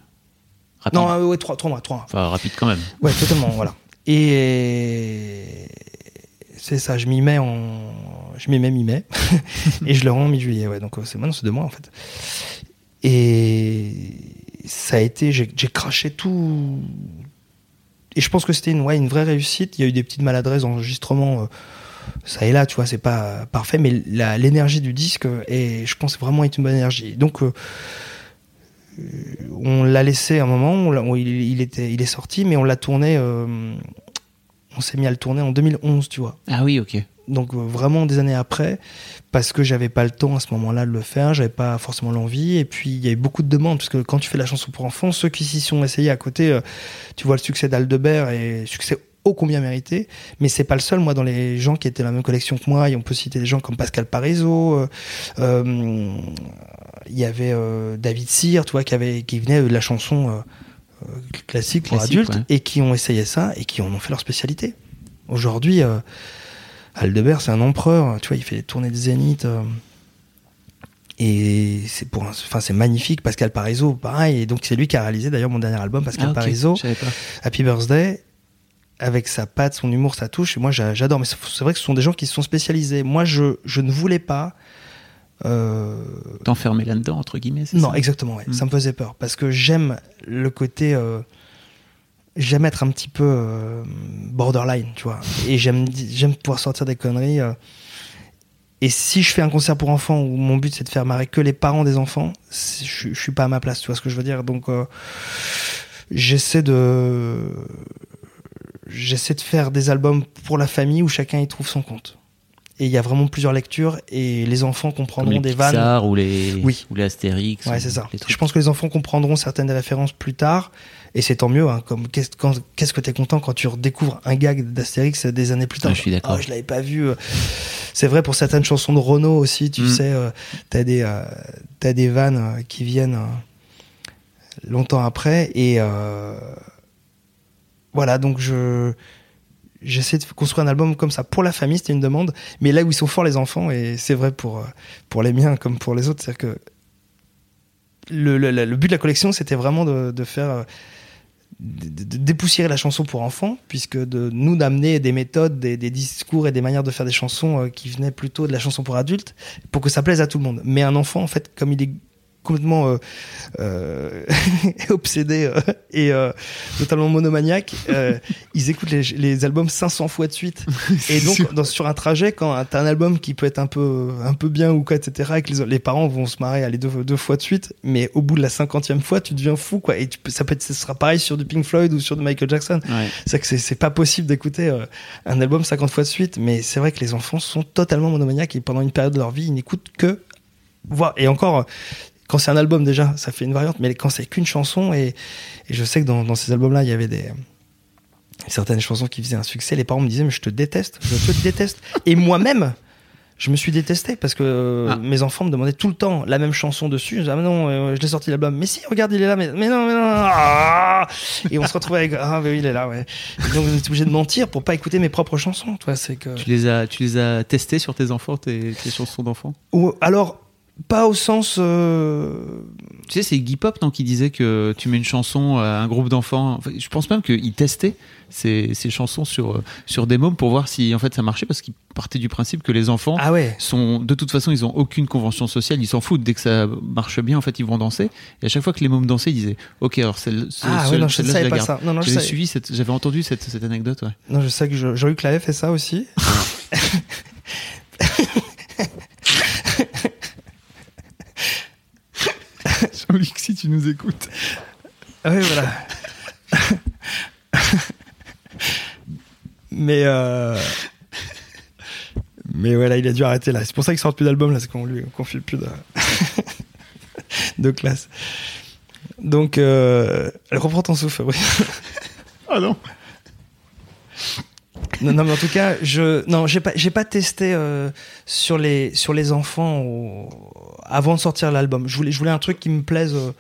Rapide. Non, ouais, trois, trois mois, trois mois. Enfin, rapide quand même. Ouais, totalement, voilà. Et c'est ça, je m'y mets en. Je m'y mets mi-mai. et je le rends en mi-juillet, ouais. Donc c'est maintenant, c'est deux mois en fait. Et ça a été. J'ai craché tout. Et je pense que c'était une, vraie réussite. Il y a eu des petites maladresses d'enregistrement. euh, ça et là, tu vois, c'est pas parfait, mais l'énergie du disque est, je pense, vraiment est une bonne énergie. Donc, euh, euh, on l'a laissé un moment, il, était, il est sorti, mais on l'a tourné, euh, on s'est mis à le tourner en 2011, tu vois. Ah oui, ok. Donc euh, vraiment des années après, parce que j'avais pas le temps à ce moment-là de le faire, j'avais pas forcément l'envie, et puis il y a eu beaucoup de demandes, parce que quand tu fais la chanson pour enfants, ceux qui s'y sont essayés à côté, euh, tu vois le succès d'Aldebert et succès ô combien mérité, mais c'est pas le seul, moi, dans les gens qui étaient dans la même collection que moi, et on peut citer des gens comme Pascal Parizeau, euh, euh, il y avait David Cyr, tu vois, qui, avait, qui venait de la chanson classique pour Classique, adultes, ouais. et qui ont essayé ça, et qui en ont fait leur spécialité. Aujourd'hui, euh, Aldebert, c'est un empereur, tu vois, il fait les tournées de Zénith. euh, et c'est pour enfin c'est magnifique Pascal Parizeau pareil et donc c'est lui qui a réalisé d'ailleurs mon dernier album Pascal Ah. Parizeau. Happy Birthday avec sa patte son humour sa touche et moi j'a- j'adore mais c'est vrai que ce sont des gens qui se sont spécialisés moi je je ne voulais pas euh, T'enfermer là-dedans, entre guillemets, non ça? exactement ouais. Mm. ça me faisait peur parce que j'aime le côté euh, j'aime être un petit peu euh, borderline tu vois et j'aime j'aime pouvoir sortir des conneries euh, et si je fais un concert pour enfants où mon but c'est de faire marrer que les parents des enfants, je, suis- je suis pas à ma place, tu vois ce que je veux dire. Donc euh, j'essaie de j'essaie de faire des albums pour la famille où chacun y trouve son compte. Et il y a vraiment plusieurs lectures et les enfants Comme comprendront les des vannes. Pixar ou les, Oui. ou les Astérix. Ouais, ou c'est ça. Je pense que les enfants comprendront certaines des références plus tard, et c'est tant mieux. Hein, comme qu'est-ce qu'est-ce que t'es content quand tu redécouvres un gag d'Astérix des années plus tard. Ouais, je suis d'accord. Oh, je l'avais pas vu. C'est vrai pour certaines chansons de Renault aussi. Tu Mm. sais, euh, t'as des euh, t'as des vannes euh, qui viennent euh, longtemps après, et euh, voilà. Donc je J'essaie de construire un album comme ça pour la famille, c'était une demande, mais là où ils sont forts les enfants, et c'est vrai pour, euh, pour les miens comme pour les autres, c'est-à-dire que le, le- le but de la collection, c'était vraiment de, de faire euh, dépoussiérer la chanson pour enfants, puisque de nous d'amener des méthodes, des, discours et des manières de faire des chansons euh, qui venaient plutôt de la chanson pour adultes, pour que ça plaise à tout le monde. Mais un enfant, en fait, comme il est complètement euh, euh, obsédé euh, et totalement monomaniaque, euh, ils écoutent les, les albums 500 fois de suite. Et donc, dans, sur un trajet, quand t'as un album qui peut être un peu, un peu bien ou quoi, etc., et que les, les parents vont se marrer aller deux, deux fois de suite, mais au bout de la cinquantième fois, tu deviens fou, quoi. Et tu peux, ça peut être, ce sera pareil sur du Pink Floyd ou sur du Michael Jackson. Ouais. C'est que c'est- pas possible d'écouter un album 50 fois de suite, mais c'est vrai que les enfants sont totalement monomaniaques et pendant une période de leur vie, ils n'écoutent que voir. Et encore, quand c'est un album déjà, ça fait une variante, mais quand c'est qu'une chanson, et, et je sais que dans, dans ces albums-là, il y avait des certaines chansons qui faisaient un succès, les parents me disaient, mais je te déteste, je te déteste. Et moi-même, je me suis détesté parce que euh, Ah. mes enfants me demandaient tout le temps la même chanson dessus. Je disais, ah, non, euh, je l'ai sorti l'album. Mais si, regarde, il est là. Mais, mais non, mais non. ah et on se retrouvait avec, ah, mais oui, il est là, ouais. Et donc, j'étais obligé de mentir pour pas écouter mes propres chansons. C'est que. Tu les as, tu les as testés sur tes enfants, tes, tes chansons d'enfants? Ou, alors, pas au sens. euh, Tu sais, c'est Iggy Pop non, qui disait que tu mets une chanson à un groupe d'enfants. Enfin, je pense même qu'il testait ces, ces chansons sur, euh, sur des mômes pour voir si en fait ça marchait parce qu'il partait du principe que les enfants Ah ouais. sont de toute façon ils ont aucune convention sociale, ils s'en foutent dès que ça marche bien en fait ils vont danser et à chaque fois que les mômes dansaient ils disaient ok alors celle, ce- Ah ouais, non, je celle-là, savais la pas ça. Non, non, je savais- suivi cette, j'avais entendu cette, cette anecdote ouais. Non, je sais que Je- Jean-Luc Lahaye fait ça aussi. Jean-Luc si tu nous écoutes. Ah oui, voilà. mais euh... mais voilà, il a dû arrêter là. C'est pour ça qu'il sort plus d'album là, c'est qu'on lui qu'on file plus de de classe. Donc, euh... elle reprend ton souffle. Oui. Ah non. non, non, mais en tout cas, je non, j'ai pas j'ai pas testé euh, sur les sur les enfants au- avant de sortir l'album. Je voulais je voulais un truc qui me plaise. euh,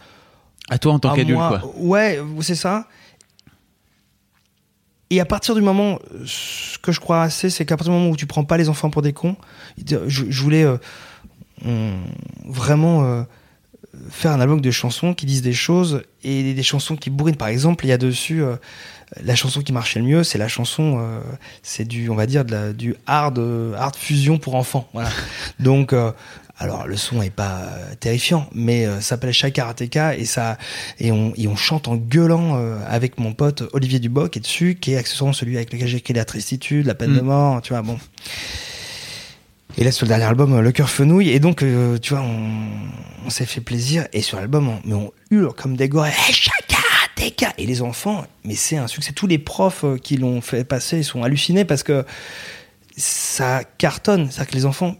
À toi en tant qu'adulte quoi. Ouais, c'est ça. Et à partir du moment, ce que je crois assez, c'est qu'à partir du moment où tu prends pas les enfants pour des cons, je, je voulais euh, on- vraiment euh, faire un album de chansons qui disent des choses et des, des chansons qui bourrinent. Par exemple, il y a dessus euh, la chanson qui marchait le mieux, c'est la chanson, c'est du, on va dire, de la- du hard, hard fusion pour enfants. Voilà. Donc, alors le son est pas euh, terrifiant, mais euh, ça s'appelle Chai Karateka et ça et on, et on chante en gueulant euh, avec mon pote Olivier Duboc qui est dessus, qui est accessoirement celui avec lequel j'ai écrit la tristitude, la peine Mm. de mort, tu vois. Bon. Et là sur le dernier album, Le cœur fenouille, et donc euh, tu vois, on, on s'est fait plaisir et sur l'album, on, mais on hurle comme des gorées. Hey, Et les enfants, mais c'est un succès. Tous les profs qui l'ont fait passer sont hallucinés parce que ça cartonne. C'est-à-dire que les enfants,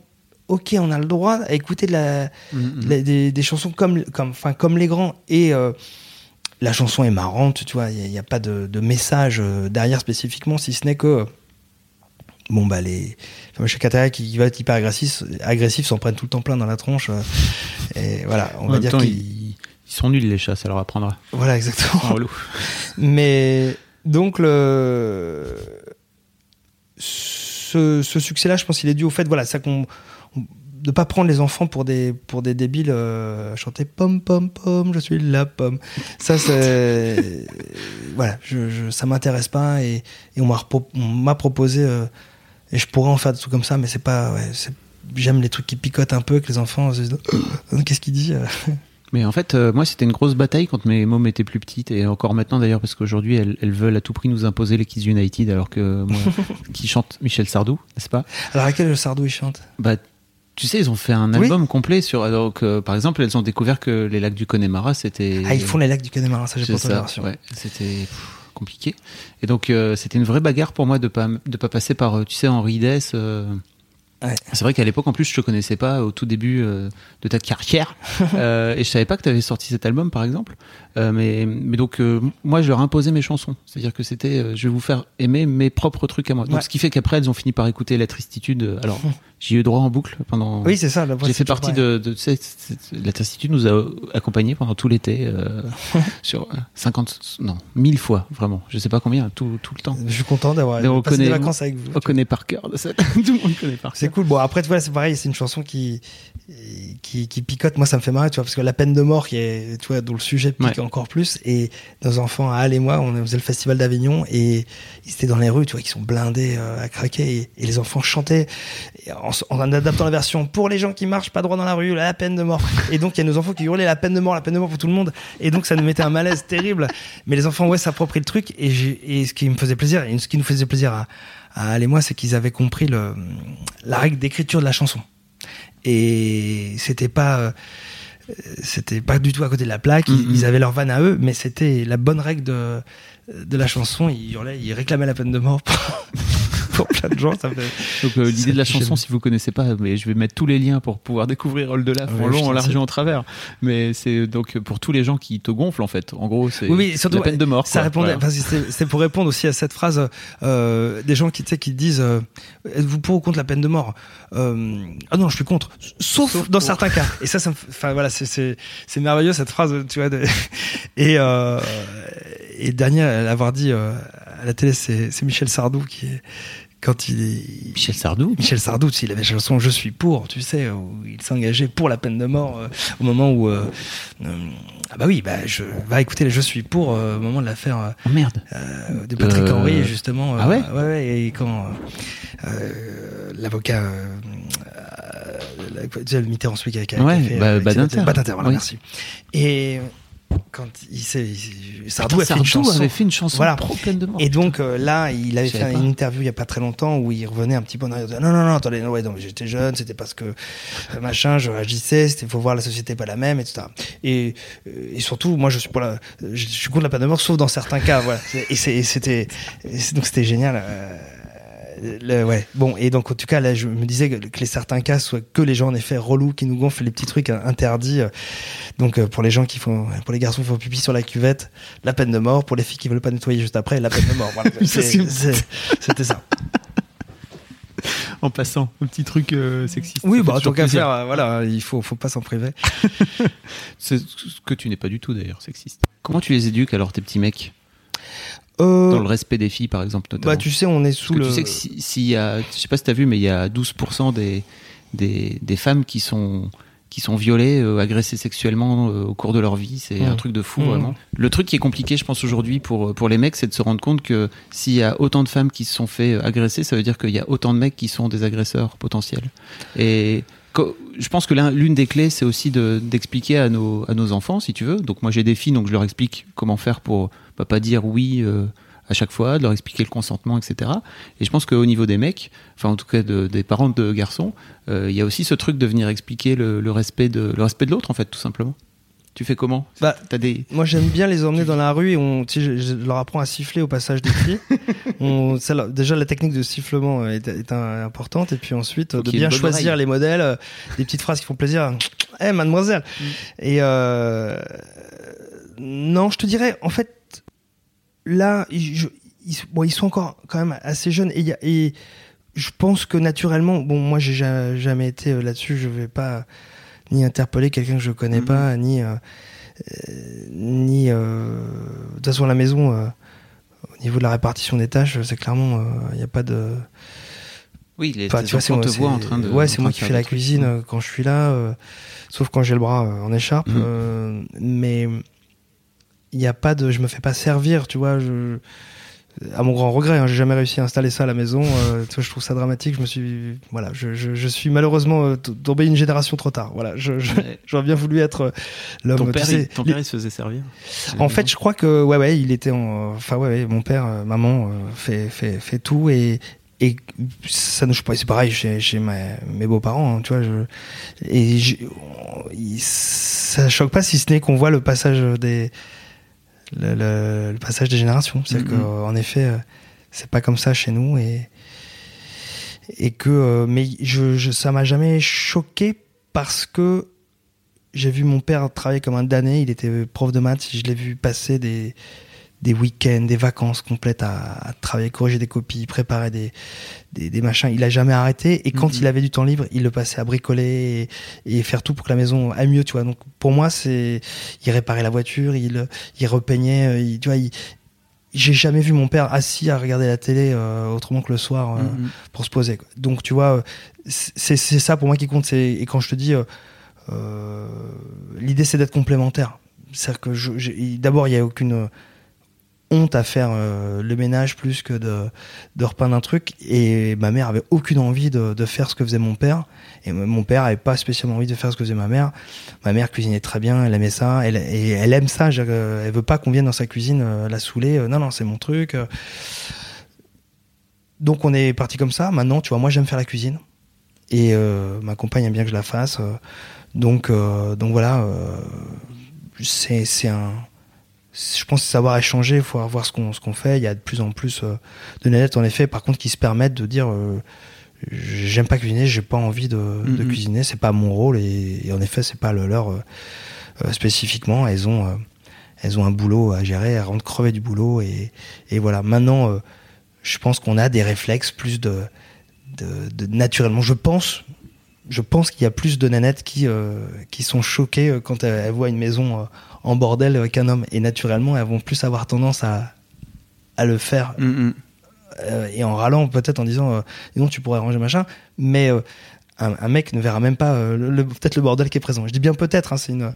ok, on a le droit à écouter de la, Mm, la- des, des chansons comme, comme, enfin, comme les grands. Et euh, la chanson est marrante, tu vois, il n'y a, pas de, de message euh, derrière spécifiquement, si ce n'est que. Bon, bah, les. Enfin, Chakataya qui va être hyper agressif, agressif s'en prennent tout le temps plein dans la tronche. euh, et voilà, on En va dire qu'ils. ils, sont nuls les chats, ça leur apprendra. Voilà, exactement. En relou. Mais donc le ce, ce succès-là, je pense qu'il est dû au fait, voilà, ça qu'on on- de pas prendre les enfants pour des pour des débiles euh, chanter pom pom pom, je suis la pomme. Ça c'est voilà, je, je- ça m'intéresse pas et, et on m'a proposé euh, et je pourrais en faire des trucs comme ça, mais c'est pas ouais, J'aime les trucs qui picotent un peu, que les enfants se disent Euh, qu'est-ce qu'il dit Mais en fait, euh, moi, c'était une grosse bataille quand mes mômes étaient plus petites et encore maintenant d'ailleurs, parce qu'aujourd'hui, elles, elles veulent à tout prix nous imposer les Kids United, alors que moi, qui chante Michel Sardou, n'est-ce pas? Alors à quel Sardou il chante? Bah, tu sais, ils ont fait un Oui. album complet sur. Alors que, par exemple, elles ont découvert que les lacs du Connemara, c'était. Ah, ils font les lacs du Connemara, ça j'ai pas ouais, c'était compliqué. Et donc, euh, c'était une vraie bagarre pour moi de pas de pas passer par, euh, tu sais, Henri Dess. euh, Ouais. C'est vrai qu'à l'époque, en plus, je te connaissais pas au tout début euh, de ta carrière, euh, et je savais pas que tu avais sorti cet album, par exemple. Euh, mais, mais donc, euh, moi, je leur imposais mes chansons. C'est-à-dire que c'était, euh, je vais vous faire aimer mes propres trucs à moi. Donc, Ouais. ce qui fait qu'après, elles ont fini par écouter la tristitude. euh, Alors, j'y ai eu droit en boucle pendant. Oui, c'est ça. J'ai c'est fait partie de, de c'est- c'est- la Tristitude nous a accompagnés pendant tout l'été euh, sur euh, 50 non 1000 fois vraiment je sais pas combien tout, tout le temps Je suis content d'avoir passé des vacances avec vous. on connaît par cœur de tout le monde connaît par C'est cœur cool. Bon, après, tu vois, c'est pareil, c'est une chanson qui, qui, qui picote. Moi, ça me fait marrer, tu vois, parce que la peine de mort, qui est, tu vois, dont le sujet pique Ouais. encore plus. Et nos enfants, Al et moi, on faisait le festival d'Avignon et ils étaient dans les rues, tu vois, qui sont blindés euh, à craquer. Et, et les enfants chantaient et en, en adaptant la version pour les gens qui marchent pas droit dans la rue, la peine de mort. Et donc, il y a nos enfants qui hurlaient la peine de mort, la peine de mort pour tout le monde. Et donc, ça nous mettait un malaise terrible. Mais les enfants, ouais, s'approprient le truc. Et, ce qui me faisait plaisir, et ce qui nous faisait plaisir à, à Al et moi, c'est qu'ils avaient compris le, la règle d'écriture de la chanson. Et c'était pas, euh, c'était pas du tout à côté de la plaque. Ils, Mhm. ils avaient leur vanne à eux, mais c'était la bonne règle de, de la chanson. Ils hurlaient, ils réclamaient la peine de mort pour, pour plein de gens. Ça fait... donc euh, l'idée de la chanson si vous connaissez pas mais je vais mettre tous les liens pour pouvoir découvrir Old Laf Ouais, en long en large et en travers mais c'est donc pour tous les gens qui te gonflent en fait en gros c'est Oui, oui, surtout, la peine de mort Ça répondait, Voilà. c'est- pour répondre aussi à cette phrase euh, des gens qui, qui disent euh, êtes-vous pour ou contre la peine de mort? Ah non, je suis contre, sauf, Sauf dans pour. certains cas. Et ça, enfin voilà, c'est- merveilleux cette phrase, tu vois. de- et et dernier à l'avoir dit à la télé, c'est Michel Sardou qui est quand il est Michel Sardou Michel Sardou, il avait la chanson Je suis pour, tu sais, où il s'engageait pour la peine de mort euh, au moment où. euh, euh, ah bah oui, bah je va écouter les Je suis pour au moment de l'affaire oh merde de Patrick Henry, justement. ah ouais Ouais, ouais, et quand l'avocat. La- tu sais, le Mitterrand, celui qui a, qui a- Ouais, fait. bah, Badinter. Badinter, voilà, Oui. merci. Et quand il s'est. Sardou Putain, a fait Sardou avait fait une chanson Voilà. pro peine de mort Et donc euh, là, il avait fait une interview il y a pas très longtemps où il revenait un petit peu en arrière. Non, non, non, attendez, non, ouais, non, j'étais jeune, c'était parce que euh, machin, je réagissais, c'était faut voir la société pas la même, etc. Et, euh, et surtout, moi, je suis pour la, je suis contre la peine de mort, sauf dans certains cas, voilà. Et c'était, donc c'était génial. euh, le- ouais. Bon, et donc en tout cas, là, je me disais que, que les certains cas soient que les gens en effet relous qui nous gonflent les petits trucs euh, interdits. euh. Donc euh, pour les gens qui font, pour les garçons qui font pipi sur la cuvette, la peine de mort. Pour les filles qui veulent pas nettoyer juste après, la peine de mort. Voilà. C'était ça. en passant un petit truc euh, sexiste Oui, bah tant qu'à faire, euh, voilà, il faut, faut pas s'en priver. C'est ce que tu n'es pas du tout d'ailleurs sexiste. Comment tu les éduques alors tes petits mecs? Euh, Dans le respect des filles, par exemple, notamment. bah, tu sais, on est sous Parce le. tu sais que si- s'il y a, je sais pas si t'as vu, mais il y a 12% des, des, des femmes qui sont, qui sont violées, euh, agressées sexuellement euh, au cours de leur vie. C'est un truc de fou, Mm. vraiment. Le truc qui est compliqué, je pense, aujourd'hui pour, pour les mecs, c'est de se rendre compte que s'il y a autant de femmes qui se sont fait agresser, ça veut dire qu'il y a autant de mecs qui sont des agresseurs potentiels. Et je pense que l'un- l'une des clés, c'est aussi de- d'expliquer à nos, enfants, si tu veux. Donc moi, j'ai des filles, donc je leur explique comment faire pour bah, pas dire oui euh, à chaque fois, de leur expliquer le consentement, etc. Et je pense qu'au niveau des mecs, enfin en tout cas de- des parents de garçons, euh, il y a aussi ce truc de venir expliquer le respect de l'autre, en fait, tout simplement. Tu fais comment Bah, T'as des Moi, j'aime bien les emmener dans la rue et on, je, je leur apprends à siffler au passage des pieds. on, ça, leur- déjà, la technique de sifflement est, est un- importante et puis ensuite Faut de bien choisir oreille. les modèles, euh, des petites phrases qui font plaisir. Eh, mademoiselle. Mm. Et euh, non, je te dirais, en fait, là, ils, je- ils- bon, ils sont encore quand même assez jeunes et, il y a- et je pense que naturellement, bon, moi, j'ai ja- jamais été euh, là-dessus. Je vais pas ni interpeller quelqu'un que je connais Mhm. pas, ni euh, euh, ni euh, de toute façon à la maison. au niveau de la répartition des tâches, c'est clairement, il n'y a pas de. oui, les, Enfin, tu vois, moi, te voient en train de Ouais, c'est moi qui fais la cuisine quand je suis là, euh, sauf quand j'ai le bras euh, en écharpe. Mhm. euh, mais il n'y a pas de, je me fais pas servir, tu vois. Je, à mon grand regret, hein, j'ai jamais réussi à installer ça à la maison. euh, tu vois, je trouve ça dramatique. Je me suis, voilà, je, je, je suis malheureusement euh, tombé une génération trop tard. Voilà, je, je- Ouais. j'aurais bien voulu être euh, l'homme. Ton tu père, sais, il, ton les- père, il se faisait servir. en fait, je crois que ouais, ouais, il était en. Enfin, ouais, ouais, mon père, euh, maman fait, fait, fait tout et et ça pas, c'est pareil chez, chez ma- mes beaux-parents, hein, tu vois. Je, et je- on- il- ça choque pas si ce n'est qu'on voit le passage des le, le- le passage des générations. C'est Mhm. que en effet, euh, c'est pas comme ça chez nous et et que euh, mais je, je ça m'a jamais choqué parce que j'ai vu mon père travailler comme un damné. Il était prof de maths. Je l'ai vu passer des, des week-ends, des vacances complètes à, à travailler, corriger des copies, préparer des, des, des machins. Il a jamais arrêté. Et quand Mhm. il avait du temps libre, il le passait à bricoler et, et faire tout pour que la maison aille mieux, tu vois. Donc pour moi, c'est, il réparait la voiture, il, il repeignait, euh, il, tu vois, il, j'ai jamais vu mon père assis à regarder la télé euh, autrement que le soir euh, Mhm. pour se poser. quoi. Donc tu vois, c'est c'est ça pour moi qui compte. c'est- Et quand je te dis, euh, l'idée c'est d'être complémentaire. C'est-à-dire que d'abord il n'y a aucune honte à faire euh, le ménage plus que de, de repeindre un truc. Et ma mère avait aucune envie de, de faire ce que faisait mon père. Et mon père avait pas spécialement envie de faire ce que faisait ma mère. Ma mère cuisinait très bien, elle aimait ça, elle, et elle aime ça. euh, elle veut pas qu'on vienne dans sa cuisine euh, la saouler. Euh, non, non, c'est mon truc. Euh, Donc on est parti comme ça. Maintenant, tu vois, moi j'aime faire la cuisine. Et euh, ma compagne aime bien que je la fasse. donc, donc voilà, c'est c'est un. Je pense que savoir échanger, il faut voir ce qu'on ce qu'on fait. Il y a de plus en plus euh, de nanettes, en effet, par contre, qui se permettent de dire euh, j'aime pas cuisiner, j'ai pas envie de, de Mhm. cuisiner, c'est pas mon rôle. Et, et en effet, c'est pas le leur euh, euh, spécifiquement. Elles ont, euh, elles ont un boulot à gérer, elles rentrent crever du boulot. Et, et voilà, maintenant, je pense qu'on a des réflexes plus de, de, de- naturellement. Je pense, je pense qu'il y a plus de nanettes qui, qui sont choquées quand elles, elles voient une maison en bordel avec un homme. Et naturellement, elles vont plus avoir tendance à, à le faire Mhm. euh, et en râlant peut-être en disant euh, Dis donc tu pourrais ranger machin mais euh, un, un mec ne verra même pas euh, peut-être le bordel qui est présent je dis bien peut-être hein, c'est une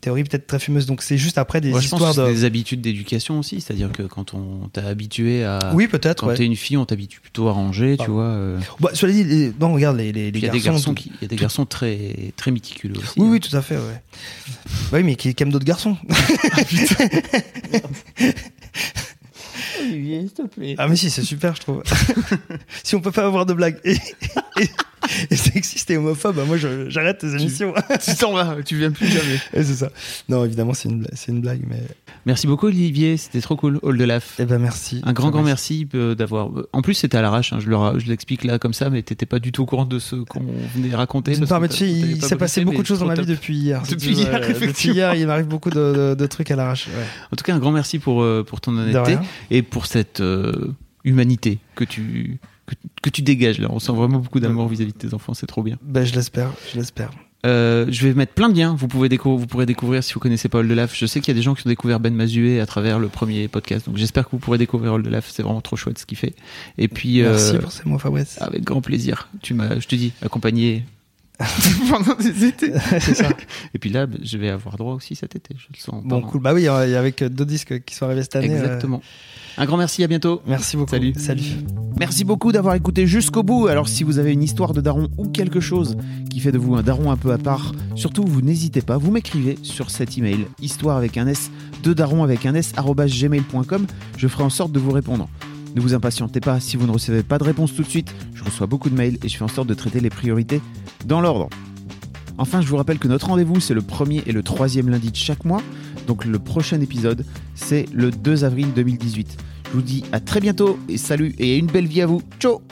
théorie peut-être très fumeuse donc c'est juste après des Moi, je pense histoires que c'est de des habitudes d'éducation aussi, c'est-à-dire que quand on t'a habitué à. oui peut-être Quand ouais. t'es une fille, on t'habitue plutôt à ranger, tu vois. euh. Bah, cela dit les- non regarde les, les, les Il y a des garçons, garçons, tout- qui, y a des garçons très, très méticuleux aussi. oui hein. oui tout à fait ouais oui mais qui, qui aiment d'autres garçons Olivier, s'il te plaît. ah mais si c'est super je trouve si on peut pas avoir de blagues et, et, et sexiste et homophobe bah, moi j'arrête tes émissions tu t'en vas, tu viens plus jamais. Et c'est ça non évidemment c'est une, bla- c'est une blague mais Merci beaucoup, Olivier. C'était trop cool. Hall de Laf. eh ben merci Un grand, grand Merci. merci euh, d'avoir. En plus, c'était à l'arrache. hein, je le ra- je l'explique là comme ça, mais t'étais pas du tout au courant de ce qu'on venait raconter. Je me permets il pas s'est passé beaucoup de choses dans ma vie depuis hier. Depuis hier, ouais. Depuis effectivement. hier, il m'arrive beaucoup de, de- de trucs à l'arrache. ouais. En tout cas, un grand merci pour, euh, pour ton honnêteté et pour cette euh, humanité que tu, que, que tu dégages là. On sent vraiment beaucoup d'amour vis-à-vis de tes enfants. C'est trop bien. Ben, je l'espère, je l'espère. Euh, je vais mettre plein de liens. Vous, pouvez décou- vous pourrez découvrir si vous connaissez pas Old Laf. Je sais qu'il y a des gens qui ont découvert Ben Mazué à travers le premier podcast. Donc j'espère que vous pourrez découvrir Old Laf. C'est vraiment trop chouette ce qu'il fait. Et puis, Merci euh, pour ces mots, Fabrice. avec grand plaisir. Tu m'as, je te dis, accompagné pendant des étés. c'est ça. Et puis là, je vais avoir droit aussi cet été. Je le sens. Bon, cool. Bah oui, il y a avec deux disques qui sont arrivés cette année. euh, Exactement. Un grand merci. À bientôt. Merci beaucoup. Salut. Salut. Merci beaucoup d'avoir écouté jusqu'au bout. Alors si vous avez une histoire de daron ou quelque chose qui fait de vous un daron un peu à part, surtout vous n'hésitez pas, vous m'écrivez sur cet email, histoire avec un S, de daron avec un S, gmail.com, je ferai en sorte de vous répondre. Ne vous impatientez pas, si vous ne recevez pas de réponse tout de suite, je reçois beaucoup de mails et je fais en sorte de traiter les priorités dans l'ordre. Enfin, je vous rappelle que notre rendez-vous, c'est le premier et le troisième lundi de chaque mois. Donc le prochain épisode, c'est le 2 avril 2018. Je vous dis à très bientôt et salut et une belle vie à vous. Ciao